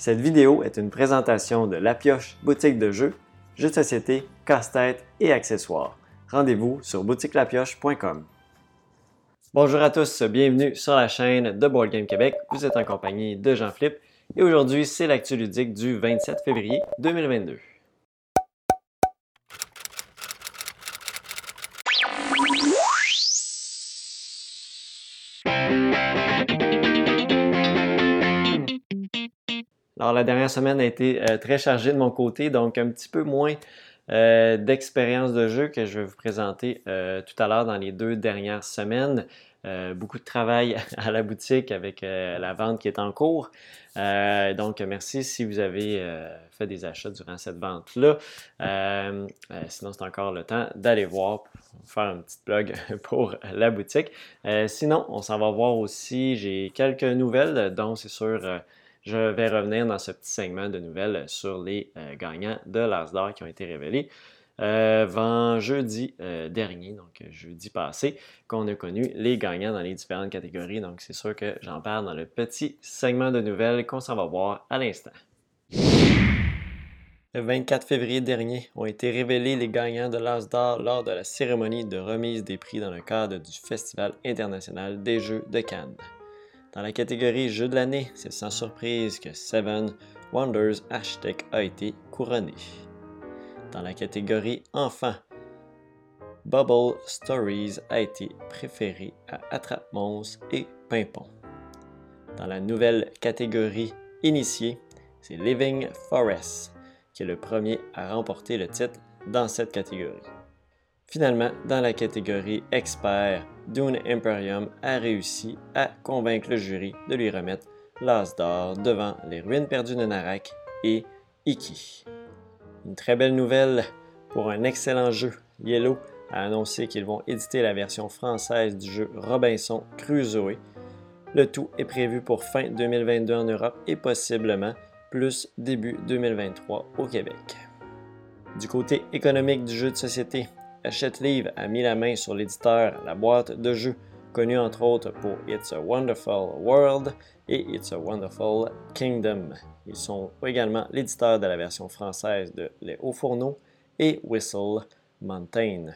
Cette vidéo est une présentation de La Pioche boutique de jeux, jeux de société, casse-tête et accessoires. Rendez-vous sur boutiquelapioche.com. Bonjour à tous, bienvenue sur la chaîne de Board Game Québec. Vous êtes en compagnie de Jean-Philippe et aujourd'hui c'est l'actu ludique du 27 février 2022. Alors, la dernière semaine a été euh, très chargée de mon côté, donc un petit peu moins euh, d'expérience de jeu que je vais vous présenter euh, tout à l'heure dans les deux dernières semaines. beaucoup de travail à la boutique avec la vente qui est en cours. donc, merci si vous avez fait des achats durant cette vente-là. sinon, c'est encore le temps d'aller voir, faire un petit blog pour la boutique. sinon, on s'en va voir aussi. J'ai quelques nouvelles, dont c'est sûr je vais revenir dans ce petit segment de nouvelles sur les euh, gagnants de l'Asdor qui ont été révélés euh, jeudi euh, dernier, donc jeudi passé, qu'on a connu les gagnants dans les différentes catégories. Donc, c'est sûr que j'en parle dans le petit segment de nouvelles qu'on s'en va voir à l'instant. Le 24 février dernier ont été révélés les gagnants de l'Asdor lors de la cérémonie de remise des prix dans le cadre du Festival international des Jeux de Cannes. Dans la catégorie Jeux de l'année, c'est sans surprise que Seven Wonders Hashtag a été couronné. Dans la catégorie Enfants, Bubble Stories a été préféré à Attrape-Monstre et Pimpon. Dans la nouvelle catégorie Initié, c'est Living Forest qui est le premier à remporter le titre dans cette catégorie. Finalement, dans la catégorie Expert, Dune Imperium a réussi à convaincre le jury de lui remettre l'As d'or devant les ruines perdues de Narak et Iki. Une très belle nouvelle pour un excellent jeu. Yellow a annoncé qu'ils vont éditer la version française du jeu Robinson Crusoe. Le tout est prévu pour fin 2022 en Europe et possiblement plus début 2023 au Québec. Du côté économique du jeu de société, Hachette Livre a mis la main sur l'éditeur La Boîte de jeux, connu entre autres pour It's a Wonderful World et It's a Wonderful Kingdom. Ils sont également l'éditeur de la version française de Les Hauts Fourneaux et Whistle Mountain.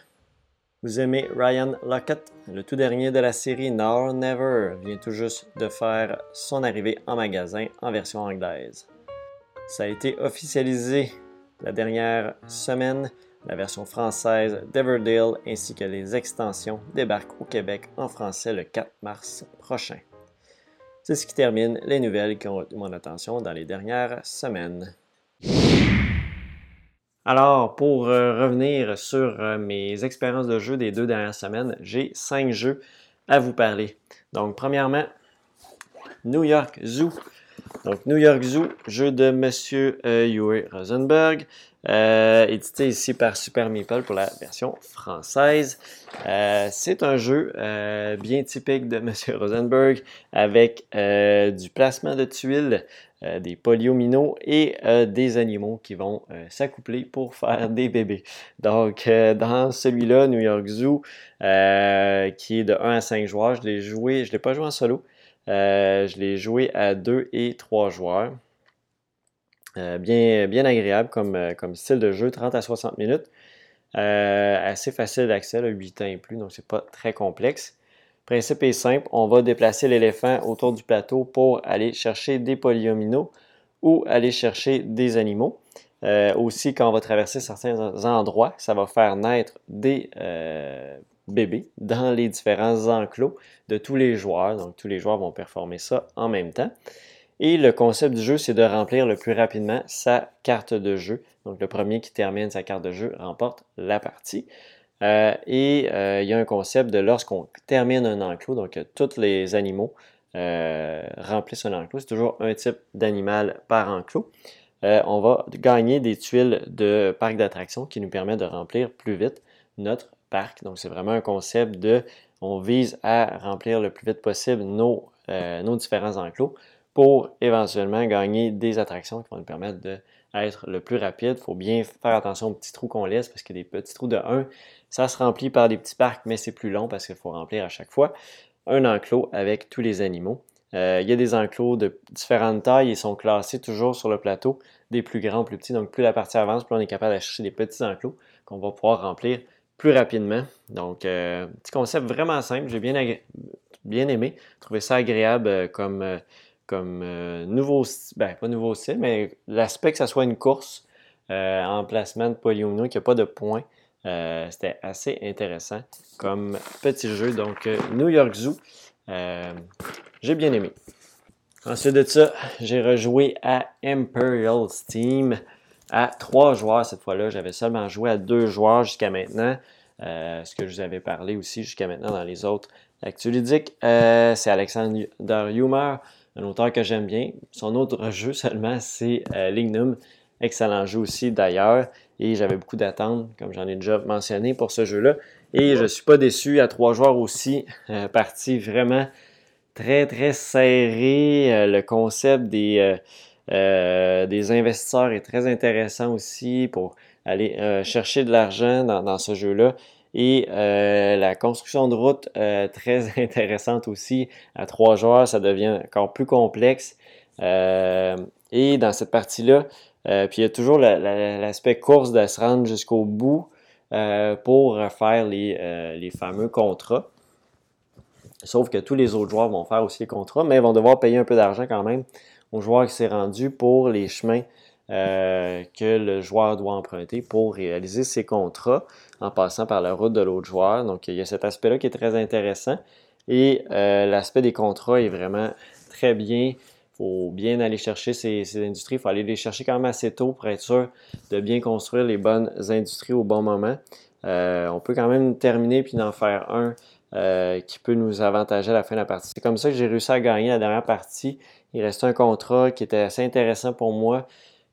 Vous aimez Ryan Lockett? Le tout dernier de la série Now Never vient tout juste de faire son arrivée en magasin en version anglaise. Ça a été officialisé la dernière semaine la version française d'Everdale ainsi que les extensions débarquent au Québec en français le 4 mars prochain. C'est ce qui termine les nouvelles qui ont retenu mon attention dans les dernières semaines. Alors, pour euh, revenir sur euh, mes expériences de jeu des deux dernières semaines, j'ai cinq jeux à vous parler. Donc, premièrement, New York Zoo. Donc, New York Zoo, jeu de M. Euh, Rosenberg. Euh, édité ici par Super Meeple pour la version française. Euh, c'est un jeu euh, bien typique de M. Rosenberg avec du placement de tuiles, des polyomino et des animaux qui vont s'accoupler pour faire des bébés. Donc, dans celui-là, New York Zoo, qui est de 1 à 5 joueurs, je l'ai joué, je ne l'ai pas joué en solo. Je l'ai joué à 2 et 3 joueurs. Euh, bien, agréable comme, euh, comme, style de jeu, 30 à 60 minutes. Euh, assez facile d'accès, 8 ans et plus, donc c'est pas très complexe. Le principe est simple, on va déplacer l'éléphant autour du plateau pour aller chercher des polyomino ou aller chercher des animaux. aussi, quand on va traverser certains endroits, ça va faire naître des bébés dans les différents enclos de tous les joueurs. Donc, tous les joueurs vont performer ça en même temps. Et le concept du jeu, c'est de remplir le plus rapidement sa carte de jeu. Donc le premier qui termine sa carte de jeu remporte la partie. Euh, et euh, il y a un concept de lorsqu'on termine un enclos, donc tous les animaux euh, remplissent un enclos, c'est toujours un type d'animal par enclos. on va gagner des tuiles de parc d'attractions qui nous permettent de remplir plus vite notre Donc c'est vraiment un concept de on vise à remplir le plus vite possible nos, nos différents enclos pour éventuellement gagner des attractions qui vont nous permettre d'être le plus rapide. Il faut bien faire attention aux petits trous qu'on laisse parce que des petits trous de 1, ça se remplit par des petits parcs, mais c'est plus long parce qu'il faut remplir à chaque fois un enclos avec tous les animaux. Euh, il y a des enclos de différentes tailles. Ils sont classés toujours sur le plateau, des plus grands plus petits. Donc, plus la partie avance, plus on est capable d'aller chercher des petits enclos qu'on va pouvoir remplir plus rapidement. Donc, euh, petit concept vraiment simple. J'ai bien, aimé. Trouvé ça agréable euh, comme, comme nouveau, ben, pas nouveau style, mais l'aspect que ça soit une course en placement de polyomino, qu'il n'y a pas de points. C'était assez intéressant comme petit jeu. Donc, New York Zoo. J'ai bien aimé. Ensuite de ça, j'ai rejoué à Imperial Steam à trois joueurs cette fois-là. J'avais seulement joué à deux joueurs jusqu'à maintenant. Euh, ce que je vous avais parlé aussi jusqu'à maintenant dans les autres actus ludiques. Euh, c'est Alexander Humer, un auteur que j'aime bien. Son autre jeu seulement, c'est euh, Lignum. Excellent jeu aussi d'ailleurs. Et j'avais beaucoup d'attentes, comme j'en ai déjà mentionné pour ce jeu-là. Et je ne suis pas déçu à trois joueurs aussi. partie vraiment très, très serré. Euh, le concept des, euh, euh, des investisseurs est très intéressant aussi pour aller chercher de l'argent dans, ce jeu-là. Et la construction de route, très intéressante aussi. À trois joueurs, ça devient encore plus complexe. et dans cette partie-là, puis il y a toujours l'aspect course de se rendre jusqu'au bout pour faire les, les fameux contrats. Sauf que tous les autres joueurs vont faire aussi les contrats, mais ils vont devoir payer un peu d'argent quand même au joueur qui s'est rendu pour les chemins euh, que le joueur doit emprunter pour réaliser ses contrats en passant par la route de l'autre joueur. Donc, il y a cet aspect-là qui est très intéressant. Et euh, l'aspect des contrats est vraiment très bien. Il faut bien aller chercher ces, industries. Il faut aller les chercher quand même assez tôt pour être sûr de bien construire les bonnes industries au bon moment. Euh, on peut quand même terminer puis en faire un qui peut nous avantager à la fin de la partie. C'est comme ça que j'ai réussi à gagner la dernière partie. Il restait un contrat qui était assez intéressant pour moi,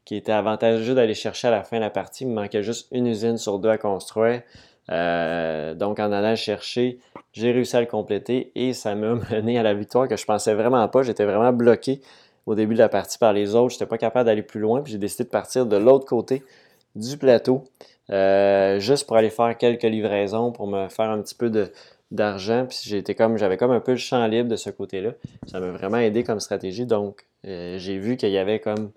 qui était avantageux d'aller chercher à la fin de la partie. Il me manquait juste une usine sur deux à construire. Euh, donc, en allant chercher, j'ai réussi à le compléter et ça m'a mené à la victoire que je pensais vraiment pas. J'étais vraiment bloqué au début de la partie par les autres. Je n'étais pas capable d'aller plus loin. Puis j'ai décidé de partir de l'autre côté du plateau, euh, juste pour aller faire quelques livraisons, pour me faire un petit peu de, d'argent. Puis j'étais comme, j'avais comme un peu le champ libre de ce côté-là. Ça m'a vraiment aidé comme stratégie. Donc, euh, j'ai vu qu'il y avait comme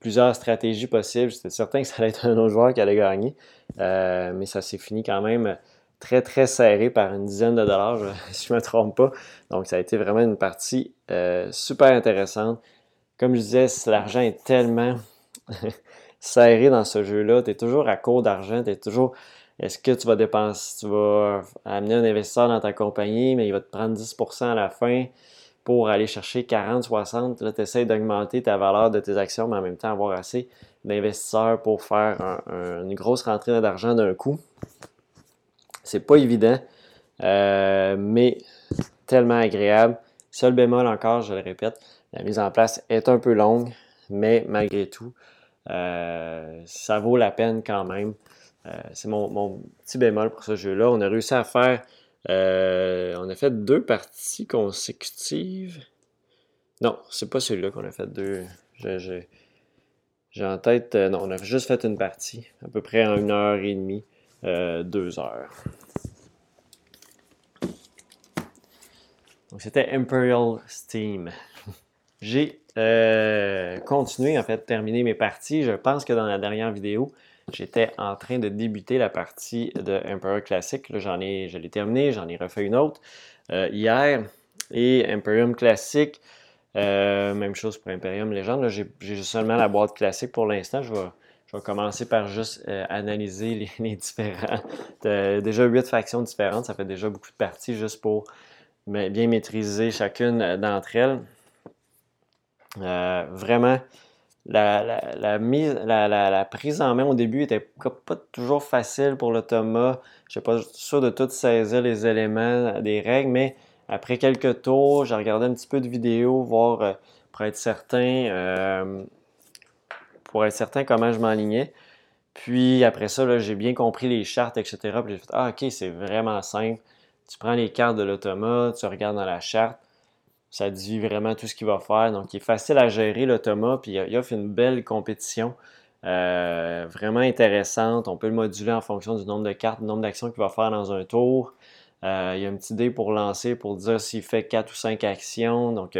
plusieurs stratégies possibles. J'étais certain que ça allait être un autre joueur qui allait gagner. Euh, mais ça s'est fini quand même très, très serré par une dizaine de dollars, si je ne me trompe pas. Donc, ça a été vraiment une partie euh, super intéressante. Comme je disais, l'argent est tellement serré dans ce jeu-là. Tu es toujours à court d'argent. Tu es toujours est-ce que tu vas dépenser, tu vas amener un investisseur dans ta compagnie, mais il va te prendre 10% à la fin pour aller chercher 40, 60. Là, tu essaies d'augmenter ta valeur de tes actions, mais en même temps avoir assez d'investisseurs pour faire une grosse rentrée d'argent d'un coup? C'est pas évident, euh, mais tellement agréable. Seul bémol encore, je le répète, la mise en place est un peu longue, mais malgré tout, euh, ça vaut la peine quand même. Euh, c'est mon, petit bémol pour ce jeu-là. On a réussi à faire. Euh, on a fait deux parties consécutives. Non, c'est pas celui-là qu'on a fait deux. J'ai en tête. Euh, non, on a juste fait une partie, à peu près une heure et demie, deux heures. Donc c'était Imperial Steam. J'ai continué, en fait, terminé mes parties. Je pense que dans la dernière vidéo, J'étais en train de débuter la partie de Emperor Classic. j'en ai, je l'ai terminé, j'en ai refait une autre euh, hier. Et Imperium Classic, euh, même chose pour Imperium Legend. J'ai seulement la boîte classique pour l'instant. Je vais, commencer par juste euh, analyser les, les différents. déjà huit factions différentes, ça fait déjà beaucoup de parties juste pour bien maîtriser chacune d'entre elles. vraiment, la, mise, la, prise en main au début était pas toujours facile pour l'automa. Je n'étais pas sûr de tout saisir les éléments des règles, mais après quelques tours, j'ai regardé un petit peu de vidéos, voir euh, pour être certain, euh, pour être certain comment je m'enlignais. Puis après ça, j'ai bien compris les chartes, etc. Puis j'ai fait Ah, ok, c'est vraiment simple. Tu prends les cartes de l'automa, tu regardes dans la charte, ça dit vraiment tout ce qu'il va faire. Donc, il est facile à gérer l'automa, puis il offre une belle compétition. Euh, vraiment intéressante. On peut le moduler en fonction du nombre de cartes, du nombre d'actions qu'il va faire dans un tour. Euh, il y a un petit dé pour lancer pour dire s'il fait 4 ou 5 actions. Donc,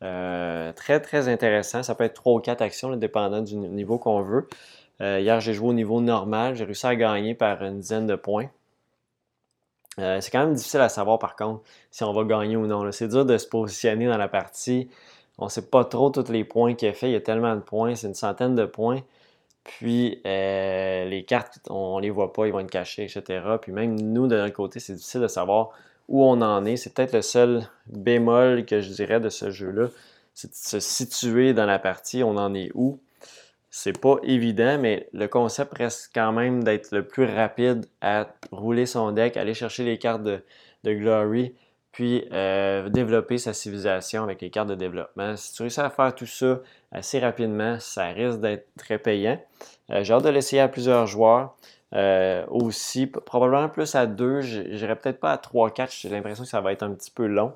très, très intéressant. Ça peut être 3 ou 4 actions, dépendant du niveau qu'on veut. hier, j'ai joué au niveau normal. J'ai réussi à gagner par une dizaine de points. C'est quand même difficile à savoir, par contre, si on va gagner ou non. C'est dur de se positionner dans la partie. On ne sait pas trop tous les points qu'il a fait. Il y a tellement de points. C'est une centaine de points. Puis euh, les cartes, on ne les voit pas, ils vont être cachés, etc. Puis même nous, de notre côté, c'est difficile de savoir où on en est. C'est peut-être le seul bémol que je dirais de ce jeu-là. C'est de se situer dans la partie, on en est où. C'est pas évident, mais le concept reste quand même d'être le plus rapide à rouler son deck, aller chercher les cartes de, Glory, puis euh, développer sa civilisation avec les cartes de développement. Si tu réussis à faire tout ça assez rapidement, ça risque d'être très payant. Euh, j'ai hâte de l'essayer à plusieurs joueurs. Euh, aussi, probablement plus à deux. J'irai peut-être pas à 3-4. J'ai l'impression que ça va être un petit peu long.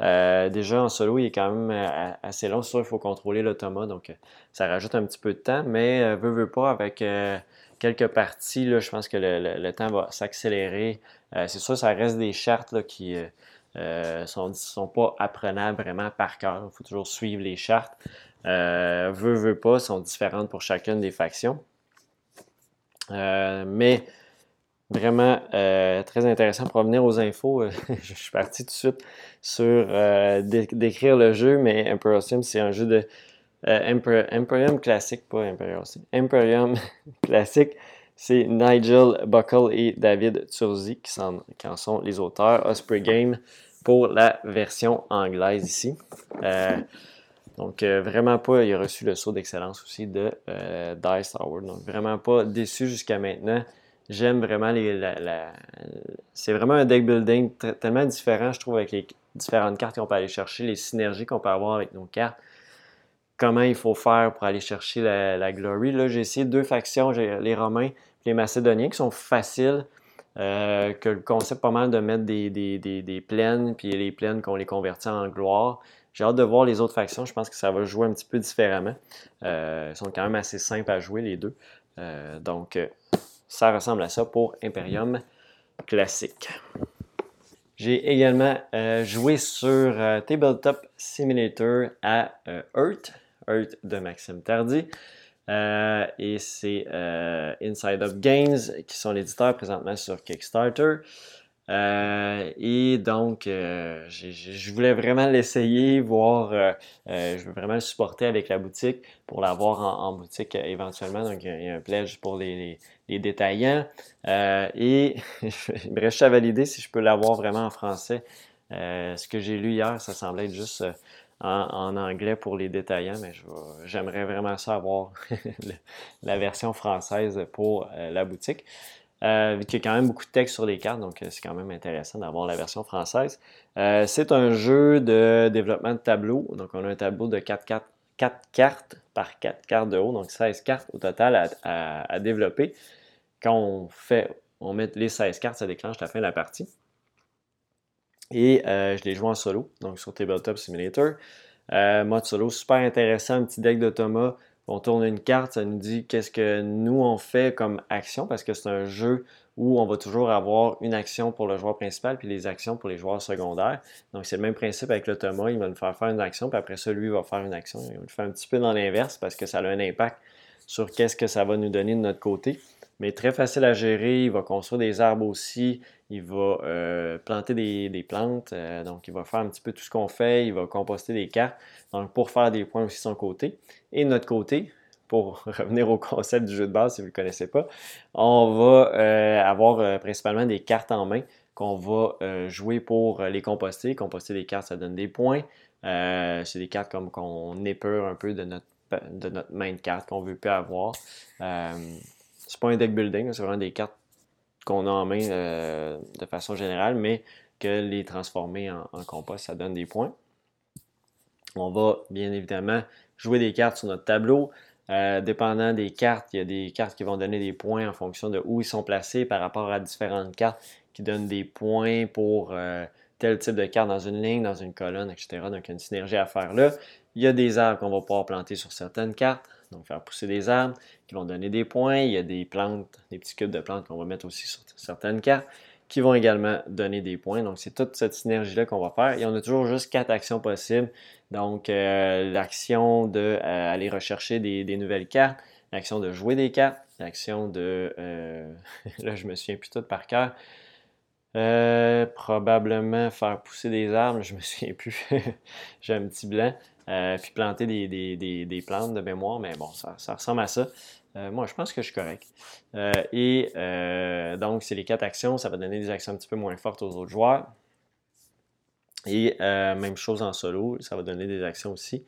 Déjà en solo, il est quand même assez long. C'est sûr, il faut contrôler l'automa, donc ça rajoute un petit peu de temps, mais veut, veut pas avec quelques parties, là, je pense que le, temps va s'accélérer. c'est sûr, ça reste des chartes qui, euh, sont, sont pas apprenables vraiment par cœur. Il faut toujours suivre les chartes. Euh, veut, pas, sont différentes pour chacune des factions. Euh, mais vraiment euh, très intéressant pour revenir aux infos. je suis parti tout de suite sur décrire le jeu, mais Imperial Sim, c'est un jeu de Imperium classique, pas Imperial Sim. Imperium classique c'est Nigel Buckle et David Turzi qui, en sont les auteurs. Osprey Game pour la version anglaise ici. Euh, donc, euh, vraiment pas, il a reçu le saut d'excellence aussi de euh, Dice Tower. Donc, vraiment pas déçu jusqu'à maintenant. J'aime vraiment les. c'est vraiment un deck building tellement différent, je trouve, avec les différentes cartes qu'on peut aller chercher, les synergies qu'on peut avoir avec nos cartes. Comment il faut faire pour aller chercher la, la glory. Là, j'ai essayé deux factions, les Romains les Macédoniens qui sont faciles, euh, que le concept pas mal de mettre des, des, plaines, puis les plaines qu'on les convertit en gloire. J'ai hâte de voir les autres factions. Je pense que ça va jouer un petit peu différemment. Euh, ils sont quand même assez simples à jouer, les deux. Euh, donc, ça ressemble à ça pour Imperium classique. J'ai également joué sur Tabletop Simulator à Earth, Earth de Maxime Tardy. Euh, et c'est euh, Inside Up Games qui sont l'éditeur présentement sur Kickstarter. Euh, et donc, je voulais vraiment l'essayer, voir, je veux vraiment le supporter avec la boutique pour l'avoir en, boutique éventuellement. Donc, il y a un pledge pour les, détaillants. et il me reste à valider si je peux l'avoir vraiment en français. ce que j'ai lu hier, ça semblait être juste en, anglais pour les détaillants, mais j'aimerais vraiment ça avoir la version française pour euh, la boutique. Euh, vu qu'il y a quand même beaucoup de texte sur les cartes, donc euh, c'est quand même intéressant d'avoir la version française. c'est un jeu de développement de tableau. Donc, on a un tableau de 4, cartes par 4 cartes de haut, donc 16 cartes au total à, développer. Quand on fait, on met les 16 cartes, ça déclenche la fin de la partie. Et euh, je l'ai joué en solo, donc sur Tabletop Simulator. Euh, mode solo, super intéressant, un petit deck d'automat. On tourne une carte, ça nous dit qu'est-ce que nous on fait comme action parce que c'est un jeu où on va toujours avoir une action pour le joueur principal puis les actions pour les joueurs secondaires. Donc c'est le même principe avec l'automa, il va nous faire faire une action puis après ça lui va faire une action. Il va le faire un petit peu dans l'inverse parce que ça a un impact sur qu'est-ce que ça va nous donner de notre côté. Mais très facile à gérer, il va construire des arbres aussi, il va euh, planter des, plantes, euh, donc il va faire un petit peu tout ce qu'on fait, il va composter des cartes, donc pour faire des points aussi de son côté. Et de notre côté, pour revenir au concept du jeu de base si vous ne le connaissez pas, on va euh, avoir principalement des cartes en main qu'on va jouer pour les composter. Composter des cartes, ça donne des points. c'est des cartes comme qu'on épure un peu de notre, de notre main de cartes qu'on veut plus avoir. c'est pas un deck building, c'est vraiment des cartes qu'on a en main euh, de façon générale, mais que les transformer en, compost, ça donne des points. On va bien évidemment jouer des cartes sur notre tableau. Euh, dépendant des cartes, il y a des cartes qui vont donner des points en fonction de où ils sont placés par rapport à différentes cartes qui donnent des points pour euh, tel type de carte dans une ligne, dans une colonne, etc. Donc, il y a une synergie à faire là. Il y a des arbres qu'on va pouvoir planter sur certaines cartes donc faire pousser des arbres qui vont donner des points. Il y a des plantes, des petits cubes de plantes qu'on va mettre aussi sur certaines cartes. qui vont également donner des points. Donc, c'est toute cette synergie-là qu'on va faire. Et on a toujours juste quatre actions possibles. Donc, euh, l'action d'aller euh, rechercher des, nouvelles cartes, l'action de jouer des cartes, l'action de... Euh, là, je me souviens plus tout par cœur. probablement faire pousser des arbres, je me souviens plus. J'ai un petit blanc. puis planter des, plantes de mémoire, mais bon, ça ressemble à ça. Euh, moi, je pense que je suis correct. Euh, et euh, donc, c'est les quatre actions. Ça va donner des actions un petit peu moins fortes aux autres joueurs. Et même chose en solo, ça va donner des actions aussi.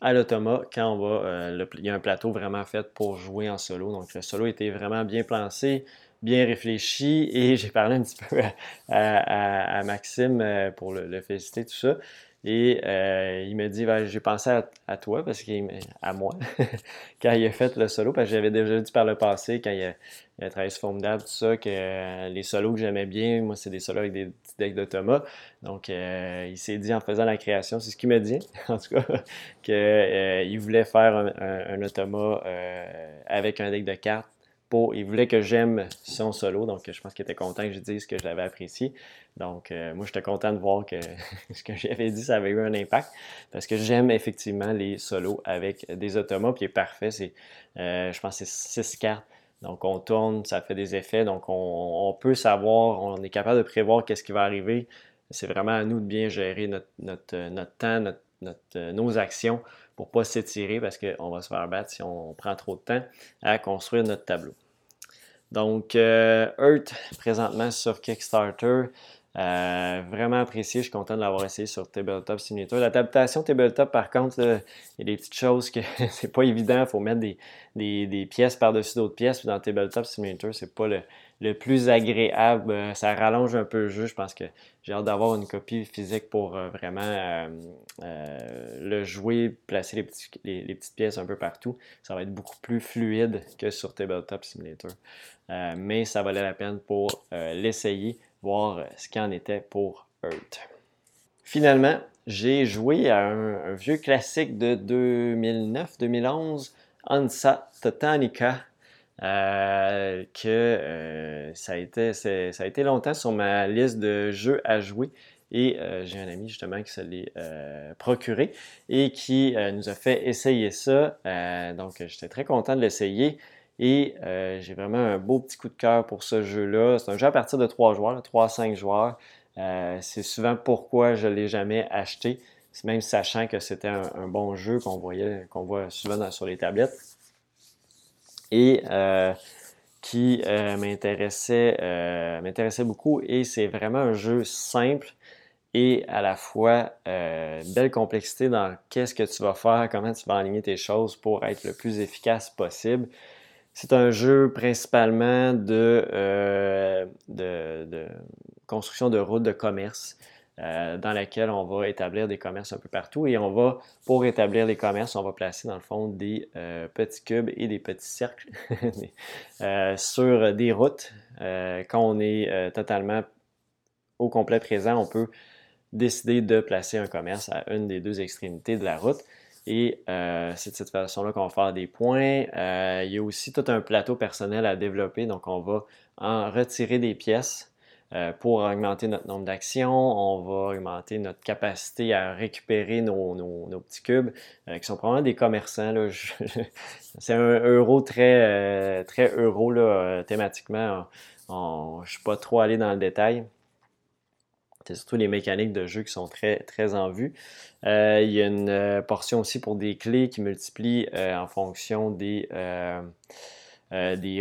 À l'automa, quand on va, il y a un plateau vraiment fait pour jouer en solo. Donc, le solo était vraiment bien placé, bien réfléchi. Et j'ai parlé un petit peu à, Maxime pour le féliciter, tout ça. Et euh, il me dit ben, J'ai pensé à, toi, parce qu'il à moi, quand il a fait le solo, parce que j'avais déjà dit par le passé, quand il a, il a travaillé sur Formidable, tout ça, que euh, les solos que j'aimais bien, moi, c'est des solos avec des petits decks de. Donc, euh, il s'est dit en faisant la création, c'est ce qu'il m'a dit, en tout cas, qu'il voulait faire un, un, un automa avec un deck de cartes il voulait que j'aime son solo, donc je pense qu'il était content que je dise que je l'avais apprécié. Donc, euh, moi, j'étais content de voir que ce que j'avais dit, ça avait eu un impact, parce que j'aime effectivement les solos avec des automas, puis il est parfait. C'est, euh, je pense que c'est six cartes. Donc, on tourne, ça fait des effets. Donc, on, peut savoir, on est capable de prévoir qu'est-ce qui va arriver. C'est vraiment à nous de bien gérer notre, notre, temps, notre, nos actions pour ne pas s'étirer parce qu'on va se faire battre si on prend trop de temps à construire notre tableau. Donc, euh, Earth, présentement sur Kickstarter, euh, vraiment apprécié, je suis content de l'avoir essayé sur Tabletop Simulator. L'adaptation Tabletop, par contre, il y a des petites choses que c'est pas évident. Il faut mettre des, pièces par-dessus d'autres pièces. Puis dans Tabletop Simulator, c'est pas le, plus agréable. Euh, ça rallonge un peu le jeu. Je pense que j'ai hâte d'avoir une copie physique pour vraiment le jouer, placer les, petites pièces un peu partout. Ça va être beaucoup plus fluide que sur Tabletop Simulator. Euh, mais ça valait la peine pour euh, l'essayer, voir euh, ce qu'il en était pour Earth. Finalement, j'ai joué à un, vieux classique de 2009-2011, Ansa Titanica, que ça, a été, ça a été longtemps sur ma liste de jeux à jouer. Et j'ai un ami justement qui se l'est procuré et qui nous a fait essayer ça. donc j'étais très content de l'essayer. Et euh, j'ai vraiment un beau petit coup de cœur pour ce jeu-là. C'est un jeu à partir de 3 joueurs, 3 à 5 joueurs. Euh, c'est souvent pourquoi je ne l'ai jamais acheté, même sachant que c'était un, bon jeu qu'on voyait, qu'on voit souvent sur les tablettes. Et euh, qui m'intéressait, m'intéressait beaucoup. Et c'est vraiment un jeu simple et à la fois belle complexité dans qu'est-ce que tu vas faire, comment tu vas aligner tes choses pour être le plus efficace possible. C'est un jeu principalement euh, de, de, construction de routes de commerce euh, dans laquelle on va établir des commerces un peu partout et on va, pour établir les commerces, on va placer dans le fond des euh, petits cubes et des petits cercles sur des routes. quand on est totalement au complet présent, on peut décider de placer un commerce à une des deux extrémités de la route. Et euh, c'est de cette façon-là qu'on va faire des points. Euh, il y a aussi tout un plateau personnel à développer, donc on va en retirer des pièces euh, pour augmenter notre nombre d'actions. On va augmenter notre capacité à récupérer nos, petits cubes, qui sont probablement des commerçants. c'est un euro très, très euro là, thématiquement. je ne suis pas trop allé dans le détail. C'est surtout les mécaniques de jeu qui sont très, très en vue. Euh, il y a une euh, portion aussi pour des clés qui multiplient euh, en fonction des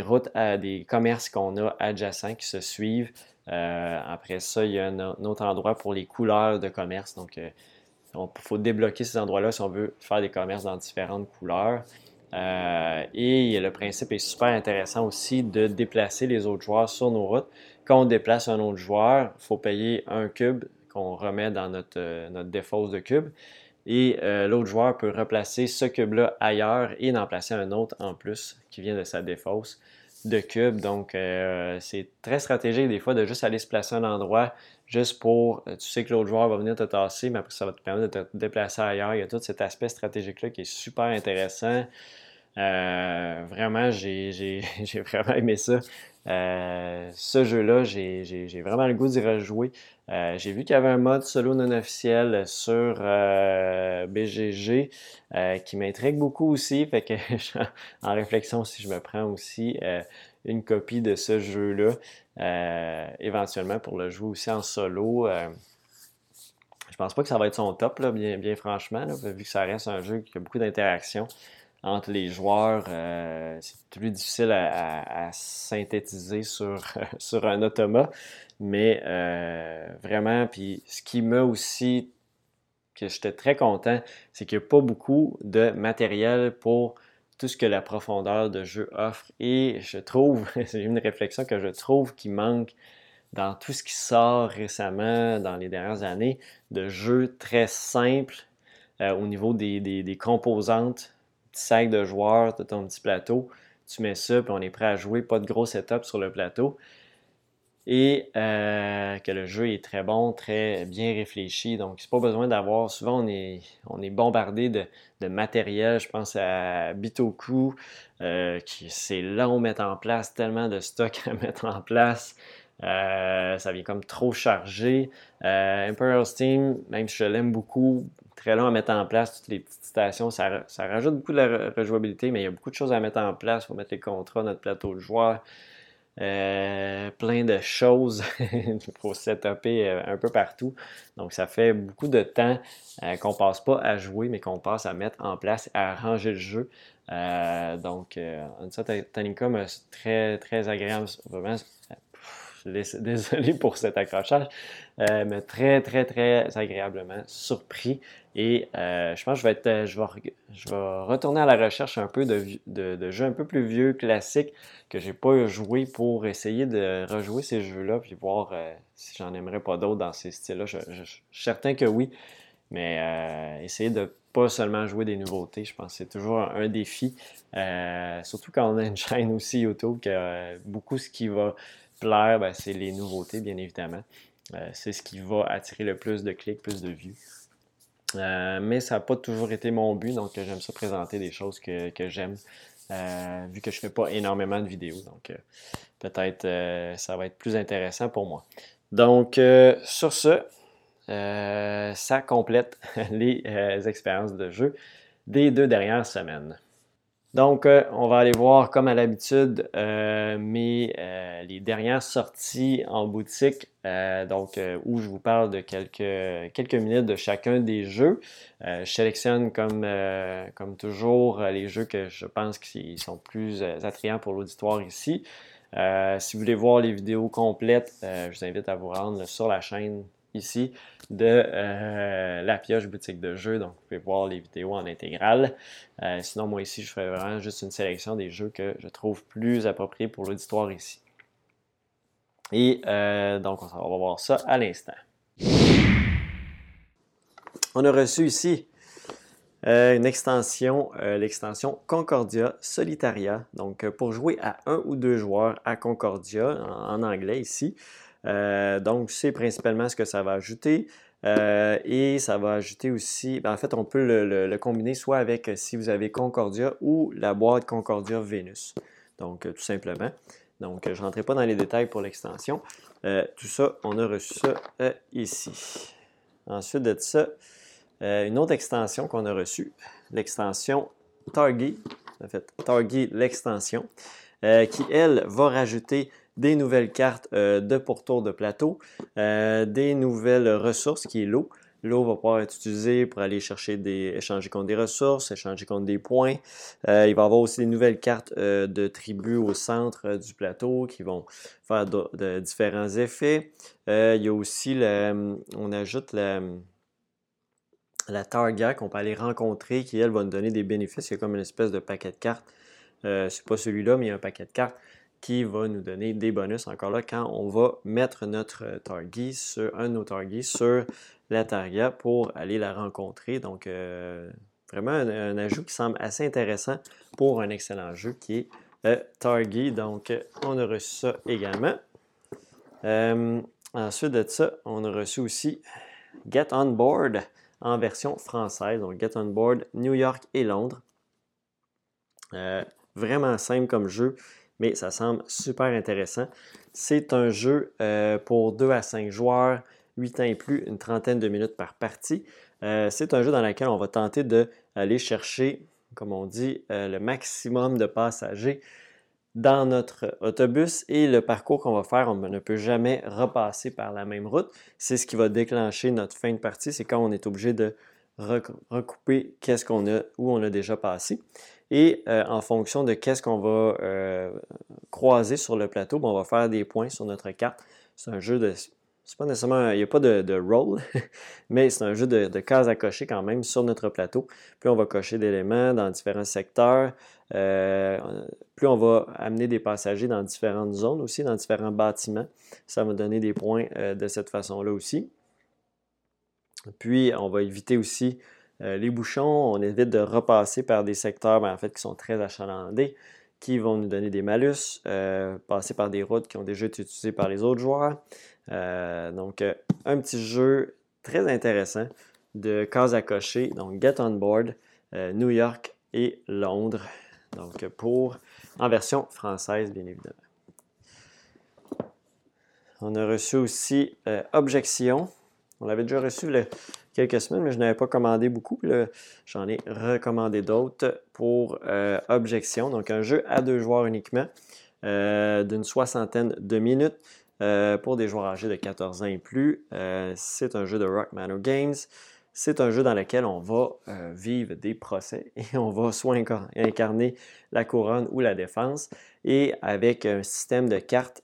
routes, des commerces qu'on a adjacents qui se suivent. Après ça, il y a un, autre endroit pour les couleurs de commerce. Donc, il faut débloquer ces endroits-là si on veut faire des commerces dans différentes couleurs. et le principe est super intéressant aussi de déplacer les autres joueurs sur nos routes. Quand on déplace un autre joueur, il faut payer un cube qu'on remet dans notre, euh, notre défausse de cube. Et euh, l'autre joueur peut replacer ce cube-là ailleurs et en placer un autre en plus qui vient de sa défausse de cube. Donc, euh, c'est très stratégique des fois de juste aller se placer à un endroit juste pour, tu sais que l'autre joueur va venir te tasser, mais après ça va te permettre de te déplacer ailleurs. Il y a tout cet aspect stratégique-là qui est super intéressant. vraiment, j'ai vraiment aimé ça. Ce jeu-là, j'ai vraiment le goût d'y rejouer. j'ai vu qu'il y avait un mode solo non officiel sur BGG qui m'intrigue beaucoup aussi. Fait que en réflexion, si je me prends aussi une copie de ce jeu-là, éventuellement pour le jouer aussi en solo. Je pense pas que ça va être son top, là, bien franchement, vu que ça reste un jeu qui a beaucoup d'interactions entre les joueurs. Euh, c'est plus difficile à, synthétiser sur, sur un automa. Mais euh, vraiment, puis ce qui m'a aussi, que j'étais très content, c'est qu'il n'y a pas beaucoup de matériel pour tout ce que la profondeur de jeu offre. Et je trouve, c'est une réflexion que je trouve qui manque dans tout ce qui sort récemment dans les dernières années de jeux très simples euh, au niveau des, des, composantes, petit sac de joueurs, de ton petit plateau, tu mets ça, puis on est prêt à jouer, pas de gros setup sur le plateau. Et euh, que le jeu est très bon, très bien réfléchi. Donc, c'est pas besoin d'avoir. Souvent, on est, bombardé de, de matériel. Je pense à Bitoku, euh, qui c'est long à mettre en place, tellement de stock à mettre en place. Euh, ça vient comme trop chargé. Euh, Imperial Steam, même si je l'aime beaucoup, très long à mettre en place, toutes les petites stations, ça, rajoute beaucoup de rejouabilité, mais il y a beaucoup de choses à mettre en place. Il faut mettre les contrats, notre plateau de joueurs, euh, plein de choses. il faut setuper un peu partout. Donc, ça fait beaucoup de temps qu'on passe pas à jouer, mais qu'on passe à mettre en place, à arranger le jeu. donc, ça, Tanika, très, très agréable. Vraiment, désolé pour cet accrochage, euh, mais très, très, très agréablement surpris. Et euh, je pense que je vais, être, euh, je, vais, retourner à la recherche un peu de, jeux un peu plus vieux, classiques, que j'ai pas joué pour essayer de rejouer ces jeux-là, puis voir si j'en aimerais pas d'autres dans ces styles-là. Je, suis certain que oui, mais essayer de pas seulement jouer des nouveautés, je pense que c'est toujours un, défi. surtout quand on a une chaîne aussi YouTube, que beaucoup ce qui va plaire, ben, c'est les nouveautés, bien évidemment. Euh, c'est ce qui va attirer le plus de clics, plus de vues. Euh, mais ça n'a pas toujours été mon but, donc j'aime ça présenter des choses que, j'aime, euh, vu que je ne fais pas énormément de vidéos. Donc peut-être ça va être plus intéressant pour moi. Donc sur ce, ça complète les expériences de jeu des deux dernières semaines. Donc, euh, on va aller voir, comme à l'habitude, euh, euh, les dernières sorties en boutique, donc où je vous parle de quelques, quelques minutes de chacun des jeux. je sélectionne comme, comme toujours les jeux que je pense qui sont plus attrayants pour l'auditoire ici. si vous voulez voir les vidéos complètes, je vous invite à vous rendre sur la chaîne ici de euh, la pioche boutique de jeux. Donc, vous pouvez voir les vidéos en intégrale. Euh, sinon, moi ici, je ferai vraiment juste une sélection des jeux que je trouve plus appropriés pour l'auditoire ici. Et euh, donc, on va voir ça à l'instant. On a reçu ici une extension, l'extension Concordia Solitaria. Donc, pour jouer à un ou deux joueurs à Concordia, en anglais ici, donc, c'est principalement ce que ça va ajouter. Euh, et ça va ajouter aussi, ben, en fait, on peut le, combiner soit avec euh, si vous avez Concordia ou la boîte Concordia Venus. Donc, tout simplement. Donc, je ne rentrerai pas dans les détails pour l'extension. tout ça, on a reçu ça ici. Ensuite de ça, une autre extension qu'on a reçue, l'extension Targi, en fait, Targi l'extension, qui, elle, va rajouter des nouvelles cartes euh, de pourtour de plateau, euh, des nouvelles ressources qui est l'eau. L'eau va pouvoir être utilisée pour aller chercher des, échanger contre des ressources, échanger contre des points. Euh, il va y avoir aussi des nouvelles cartes de tribus au centre du plateau qui vont faire de, différents effets. il y a aussi, on ajoute la, la Targa qu'on peut aller rencontrer qui, elle, va nous donner des bénéfices. Il y a comme une espèce de paquet de cartes. c'est pas celui-là, mais il y a un paquet de cartes qui va nous donner des bonus encore là quand on va mettre notre target sur un de nos targets sur la targa pour aller la rencontrer. Donc euh, vraiment un, ajout qui semble assez intéressant pour un excellent jeu qui est euh, Target. Donc on a reçu ça également. Euh, ensuite de ça, on a reçu aussi Get On Board en version française. Donc Get On Board New York et Londres. vraiment simple comme jeu mais ça semble super intéressant. C'est un jeu euh, pour 2 à 5 joueurs, 8 ans et plus, une trentaine de minutes par partie. Euh, c'est un jeu dans lequel on va tenter d'aller chercher, comme on dit, euh, le maximum de passagers dans notre autobus et le parcours qu'on va faire, on ne peut jamais repasser par la même route. C'est ce qui va déclencher notre fin de partie, c'est quand on est obligé de recouper qu'est-ce qu'on a, où on a déjà passé. Et euh, en fonction de qu'est-ce qu'on va euh, croiser sur le plateau, ben, on va faire des points sur notre carte. C'est un jeu de c'est pas nécessairement, il n'y a pas de, de rôle, mais c'est un jeu de, cases à cocher quand même sur notre plateau. Puis on va cocher d'éléments dans différents secteurs. Euh, plus on va amener des passagers dans différentes zones aussi, dans différents bâtiments. Ça va donner des points de cette façon-là aussi. Puis on va éviter aussi euh, les bouchons. On évite de repasser par des secteurs ben, en fait, qui sont très achalandés qui vont nous donner des malus, passer par des routes qui ont déjà été utilisées par les autres joueurs. Euh, donc, euh, un petit jeu très intéressant de cases à cocher. Donc, Get On Board, euh, New York et Londres. Donc, pour en version française, bien évidemment. On a reçu aussi Objection. On l'avait déjà reçu a quelques semaines, mais je n'avais pas commandé beaucoup. J'en ai recommandé d'autres pour Objection. Donc, un jeu à deux joueurs uniquement d'une soixantaine de minutes. Euh, pour des joueurs âgés de 14 ans et plus, euh, c'est un jeu de Rock Manor Games. C'est un jeu dans lequel on va euh, vivre des procès et on va soit incarner la couronne ou la défense et avec un système de cartes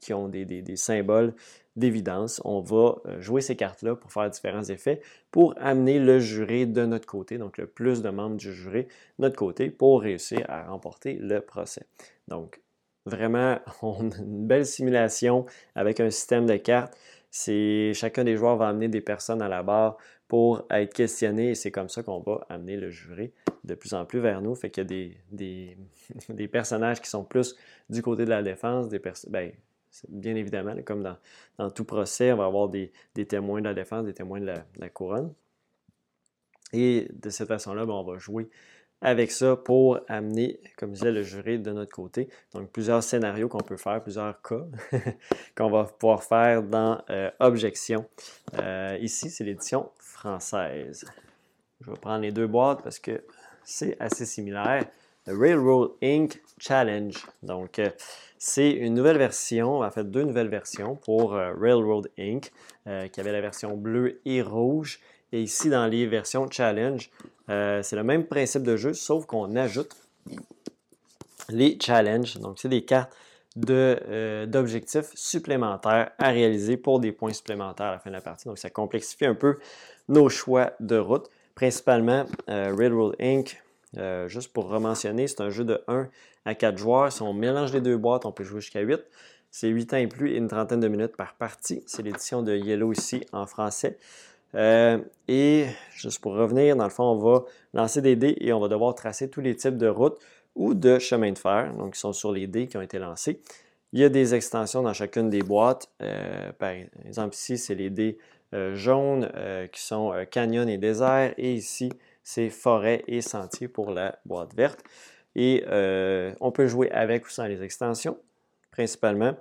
qui ont des, symboles d'évidence, on va jouer ces cartes-là pour faire différents effets pour amener le juré de notre côté, donc le plus de membres du juré de notre côté pour réussir à remporter le procès. Donc, Vraiment, une belle simulation avec un système de cartes. C'est chacun des joueurs va amener des personnes à la barre pour être questionnés et c'est comme ça qu'on va amener le jury de plus en plus vers nous. Fait qu'il y a des, personnages qui sont plus du côté de la défense, des ben, bien évidemment, comme dans, tout procès, on va avoir des, des, témoins de la défense, des témoins de la, de la couronne. Et de cette façon-là, ben, on va jouer avec ça pour amener, comme je disais, le jury de notre côté. Donc, plusieurs scénarios qu'on peut faire, plusieurs cas qu'on va pouvoir faire dans euh, Objection. Euh, ici, c'est l'édition française. Je vais prendre les deux boîtes parce que c'est assez similaire. Le Railroad Inc. Challenge. Donc, euh, c'est une nouvelle version, en fait deux nouvelles versions pour Railroad Inc., qui avait la version bleue et rouge. Et ici, dans les versions Challenge, euh, c'est le même principe de jeu, sauf qu'on ajoute les challenges. Donc, c'est des cartes euh, d'objectifs supplémentaires à réaliser pour des points supplémentaires à la fin de la partie. Donc, ça complexifie un peu nos choix de route. Principalement, euh, Railroad Inc., juste pour rementionner, c'est un jeu de 1 à 4 joueurs. Si on mélange les deux boîtes, on peut jouer jusqu'à 8. C'est 8 ans et plus et une trentaine de minutes par partie. C'est l'édition de Yellow ici en français. Euh, et juste pour revenir, dans le fond, on va lancer des dés et on va devoir tracer tous les types de routes ou de chemins de fer, donc qui sont sur les dés qui ont été lancés. Il y a des extensions dans chacune des boîtes. Euh, par exemple, ici, c'est les dés euh, jaunes qui sont canyon et désert. Et ici, c'est forêt et sentier pour la boîte verte. Et on peut jouer avec ou sans les extensions, principalement.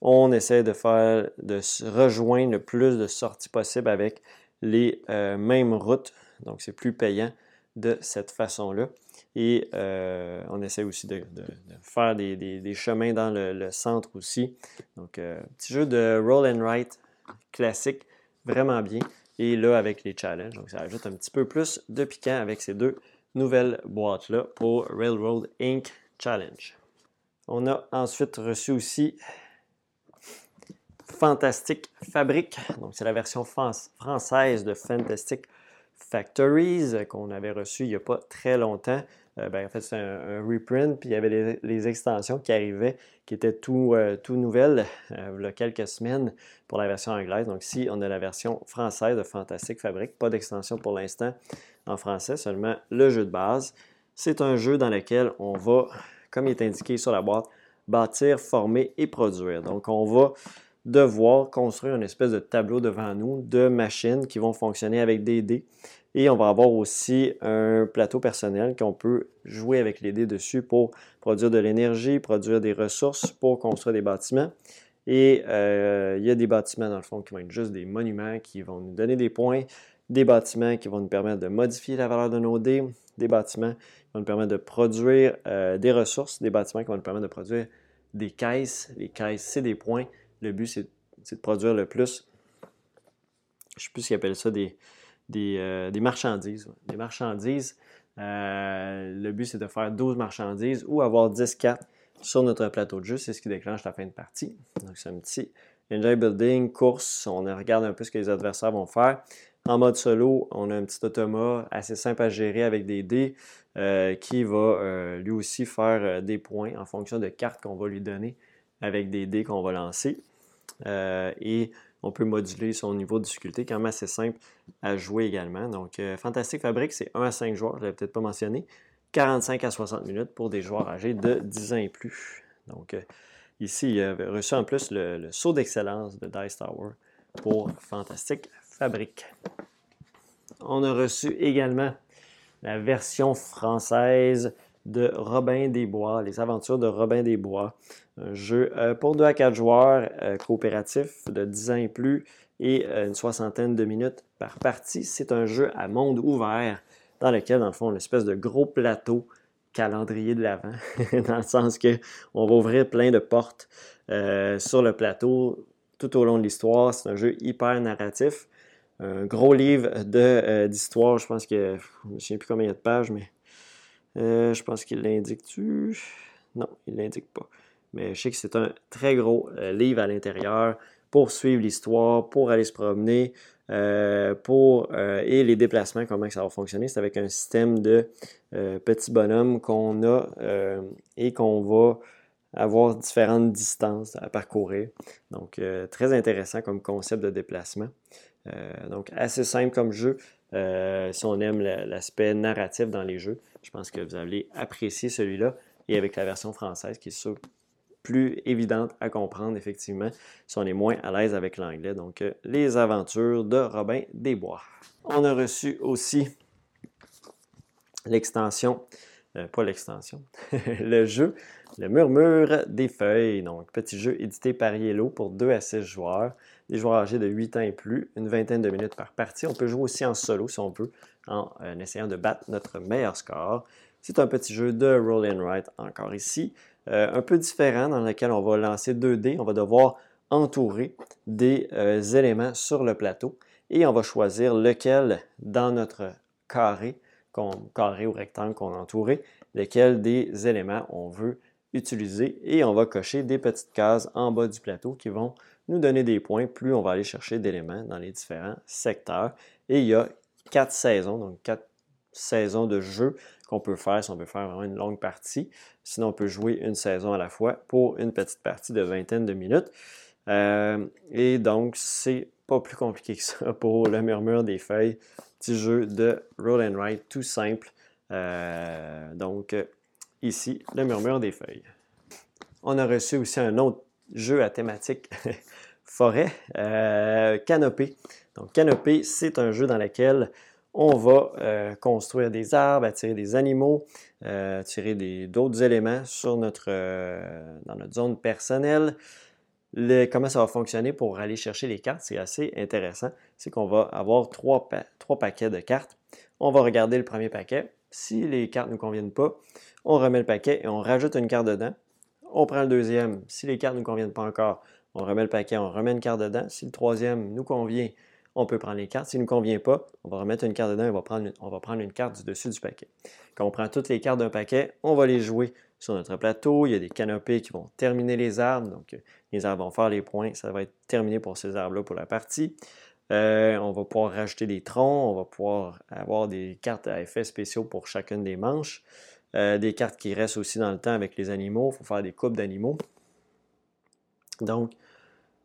On essaie de faire, de rejoindre le plus de sorties possible avec les euh, mêmes routes. Donc, c'est plus payant de cette façon-là. Et euh, on essaie aussi de, faire des, chemins dans le, centre aussi. Donc, euh, petit jeu de roll and write classique, vraiment bien. Et là, avec les challenges, donc ça ajoute un petit peu plus de piquant avec ces deux nouvelles boîtes-là pour Railroad Inc. Challenge. On a ensuite reçu aussi Fantastic Fabric. Donc, c'est la version française de Fantastic Factories euh, qu'on avait reçu il n'y a pas très longtemps. Euh, ben, en fait, c'est un, reprint, puis il y avait les, extensions qui arrivaient, qui étaient tout, euh, tout nouvelles il y a quelques semaines pour la version anglaise. Donc, ici, on a la version française de Fantastic Fabric. Pas d'extension pour l'instant en français, seulement le jeu de base. C'est un jeu dans lequel on va, comme il est indiqué sur la boîte, bâtir, former et produire. Donc, on va devoir construire une espèce de tableau devant nous de machines qui vont fonctionner avec des dés. Et on va avoir aussi un plateau personnel qu'on peut jouer avec les dés dessus pour produire de l'énergie, produire des ressources pour construire des bâtiments. Et euh, il y a des bâtiments, dans le fond, qui vont être juste des monuments qui vont nous donner des points, des bâtiments qui vont nous permettre de modifier la valeur de nos dés, des bâtiments qui vont nous permettre de produire euh, des ressources, des bâtiments qui vont nous permettre de produire des caisses. Les caisses, c'est des points. Le but, c'est de produire le plus. Je ne sais plus ce qu'ils appellent ça, des, euh, marchandises. Des marchandises. Euh, le but, c'est de faire 12 marchandises ou avoir 10 cartes sur notre plateau de jeu. C'est ce qui déclenche la fin de partie. Donc, c'est un petit enjoy building, course. On regarde un peu ce que les adversaires vont faire. En mode solo, on a un petit automa assez simple à gérer avec des dés euh, qui va lui aussi faire des points en fonction de cartes qu'on va lui donner avec des dés qu'on va lancer. et on peut moduler son niveau de difficulté, quand même assez simple à jouer également. Donc, euh, Fantastic Fabric, c'est 1 à 5 joueurs, je ne l'avais peut-être pas mentionné. 45 à 60 minutes pour des joueurs âgés de 10 ans et plus. Donc, euh, ici, il a reçu en plus le, saut d'excellence de Dice Tower pour Fantastic Fabric. On a reçu également la version française de Robin des Bois, les aventures de Robin des Bois. Un jeu euh, pour 2 à 4 joueurs, euh, coopératif de 10 ans et plus et euh, une soixantaine de minutes par partie. C'est un jeu à monde ouvert dans lequel, dans le fond, on une espèce de gros plateau calendrier de l'avant, dans le sens qu'on va ouvrir plein de portes sur le plateau tout au long de l'histoire. C'est un jeu hyper narratif. Un gros livre d'histoire, je pense que je ne souviens plus combien il y a de pages, mais je pense qu'il l'indique-tu? Non, il ne l'indique pas. Mais je sais que c'est un très gros euh, livre à l'intérieur pour suivre l'histoire, pour aller se promener, euh, pour, euh, et les déplacements, comment ça va fonctionner. C'est avec un système de petits bonhommes qu'on a et qu'on va avoir différentes distances à parcourir. Donc, très intéressant comme concept de déplacement. donc, assez simple comme jeu. si on aime l'aspect narratif dans les jeux, je pense que vous allez apprécier celui-là. Et avec la version française qui est sur plus évidente à comprendre, effectivement, si on est moins à l'aise avec l'anglais. Donc, euh, les aventures de Robin Desbois. On a reçu aussi l'extension, euh, pas l'extension, le jeu, le murmure des feuilles. Donc, petit jeu édité par Yellow pour 2 à 6 joueurs, des joueurs âgés de 8 ans et plus, une vingtaine de minutes par partie. On peut jouer aussi en solo si on veut, en essayant de battre notre meilleur score. C'est un petit jeu de roll and write encore ici. Euh, un peu différent dans lequel on va lancer 2 dés. On va devoir entourer des euh, éléments sur le plateau et on va choisir lequel dans notre carré, carré ou rectangle qu'on a entouré, lequel des éléments on veut utiliser et on va cocher des petites cases en bas du plateau qui vont nous donner des points plus on va aller chercher d'éléments dans les différents secteurs. Et il y a quatre saisons, donc quatre saisons de jeu qu'on peut faire si on veut faire vraiment une longue partie. Sinon, on peut jouer une saison à la fois pour une petite partie de vingtaine de minutes. Euh, et donc, c'est pas plus compliqué que ça pour le murmure des feuilles. Petit jeu de roll and write tout simple. Euh, donc, ici, le murmure des feuilles. On a reçu aussi un autre jeu à thématique forêt, euh, Canopée. Donc, Canopée, c'est un jeu dans lequel on va euh, construire des arbres, attirer des animaux, euh, attirer d'autres éléments sur notre, dans notre zone personnelle. comment ça va fonctionner pour aller chercher les cartes, c'est assez intéressant. C'est qu'on va avoir trois, trois, paquets de cartes. On va regarder le premier paquet. Si les cartes ne nous conviennent pas, on remet le paquet et on rajoute une carte dedans. On prend le deuxième. Si les cartes ne nous conviennent pas encore, on remet le paquet, on remet une carte dedans. Si le troisième nous convient, on peut prendre les cartes. S'il ne nous convient pas, on va remettre une carte dedans et on va, prendre une, carte du dessus du paquet. Quand on prend toutes les cartes d'un paquet, on va les jouer sur notre plateau. Il y a des canopées qui vont terminer les arbres. Donc, les arbres vont faire les points. Ça va être terminé pour ces arbres-là pour la partie. Euh, on va pouvoir rajouter des troncs. On va pouvoir avoir des cartes à effets spéciaux pour chacune des manches. Euh, des cartes qui restent aussi dans le temps avec les animaux. Il faut faire des coupes d'animaux. Donc,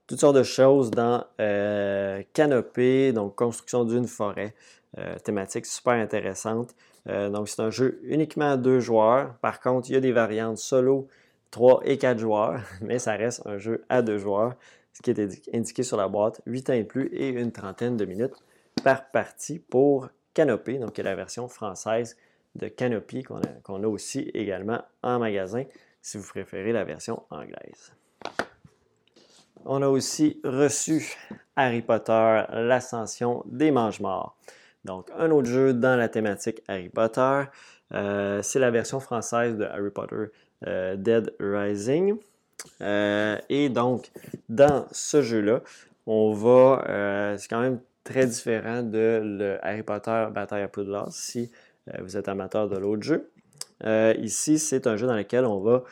toutes sortes de choses dans euh, Canopée, donc construction d'une forêt, euh, thématique super intéressante. Euh, donc c'est un jeu uniquement à deux joueurs. Par contre, il y a des variantes solo, 3 et 4 joueurs, mais ça reste un jeu à deux joueurs, ce qui est indiqué sur la boîte, 8 ans et plus et une trentaine de minutes par partie pour Canopé, donc qui est la version française de Canopy qu'on a, aussi également en magasin si vous préférez la version anglaise. On a aussi reçu Harry Potter, l'ascension des mange-morts. Donc, un autre jeu dans la thématique Harry Potter. Euh, c'est la version française de Harry Potter euh, Dead Rising. Euh, et donc, dans ce jeu-là, on va. c'est quand même très différent de le Harry Potter Bataille à Poudlard si vous êtes amateur de l'autre jeu. ici, c'est un jeu dans lequel on va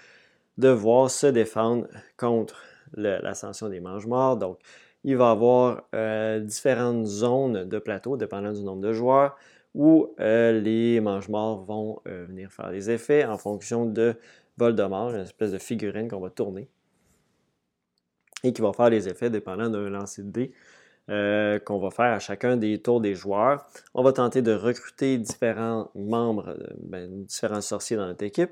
devoir se défendre contre l'ascension des mange-morts. Donc, il va y avoir différentes zones de plateau, dépendant du nombre de joueurs où euh, les mange-morts vont euh, venir faire des effets en fonction de Voldemort, une espèce de figurine qu'on va tourner et qui va faire des effets dépendant d'un lancer de dés euh, qu'on va faire à chacun des tours des joueurs. On va tenter de recruter différents membres, ben, différents sorciers dans notre équipe,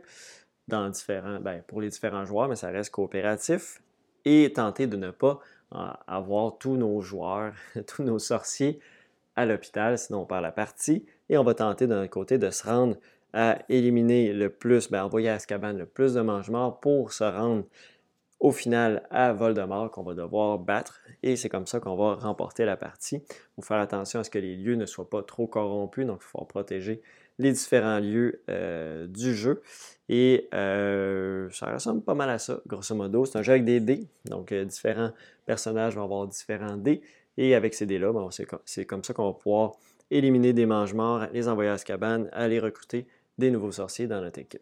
dans différents, ben, pour les différents joueurs, mais ça reste coopératif, et tenter de ne pas avoir tous nos joueurs, tous nos sorciers à l'hôpital, sinon on perd la partie. Et on va tenter d'un côté de se rendre à éliminer le plus, ben, envoyer à Azkaban le plus de mange-morts pour se rendre au final à Voldemort qu'on va devoir battre. Et c'est comme ça qu'on va remporter la partie. Il faut faire attention à ce que les lieux ne soient pas trop corrompus, donc il faut protéger les différents lieux euh, du jeu. Et euh, ça ressemble pas mal à ça, grosso modo. C'est un jeu avec des dés, donc euh, différents personnages vont avoir différents dés. Et avec ces dés-là, c'est comme, ça qu'on va pouvoir éliminer des mange-morts, les envoyer à Azkaban, aller recruter des nouveaux sorciers dans notre équipe.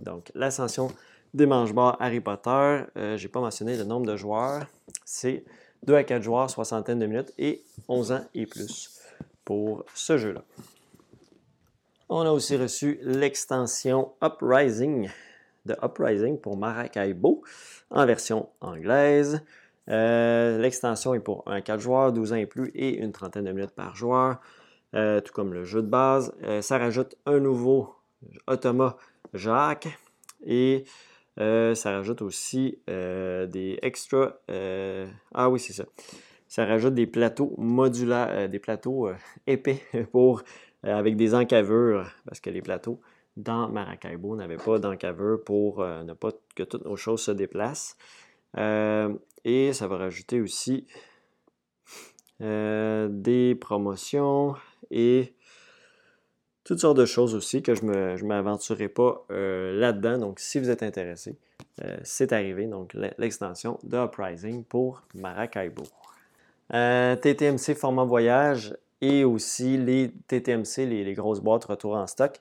Donc, l'ascension des mange-morts Harry Potter, n'ai pas mentionné le nombre de joueurs, c'est 2 à 4 joueurs, soixantaine de minutes et 11 ans et plus pour ce jeu-là. On a aussi reçu l'extension Uprising de Uprising pour Maracaibo en version anglaise. Euh, l'extension est pour un 4 joueurs, 12 ans et plus et une trentaine de minutes par joueur, euh, tout comme le jeu de base. Euh, ça rajoute un nouveau automa Jacques et ça rajoute aussi des extra. ah oui, c'est ça. Ça rajoute des plateaux modulaires, des plateaux épais pour, avec des encavures, parce que les plateaux dans Maracaibo n'avaient pas d'encaveur pour ne pas que toutes nos choses se déplacent. Et ça va rajouter aussi euh, des promotions et toutes sortes de choses aussi que je ne m'aventurerai pas euh, là-dedans. Donc, si vous êtes intéressé, euh, c'est arrivé, donc l'extension de Uprising pour Maracaibo. TTMC format voyage et aussi les TTMC, les, grosses boîtes retour en stock.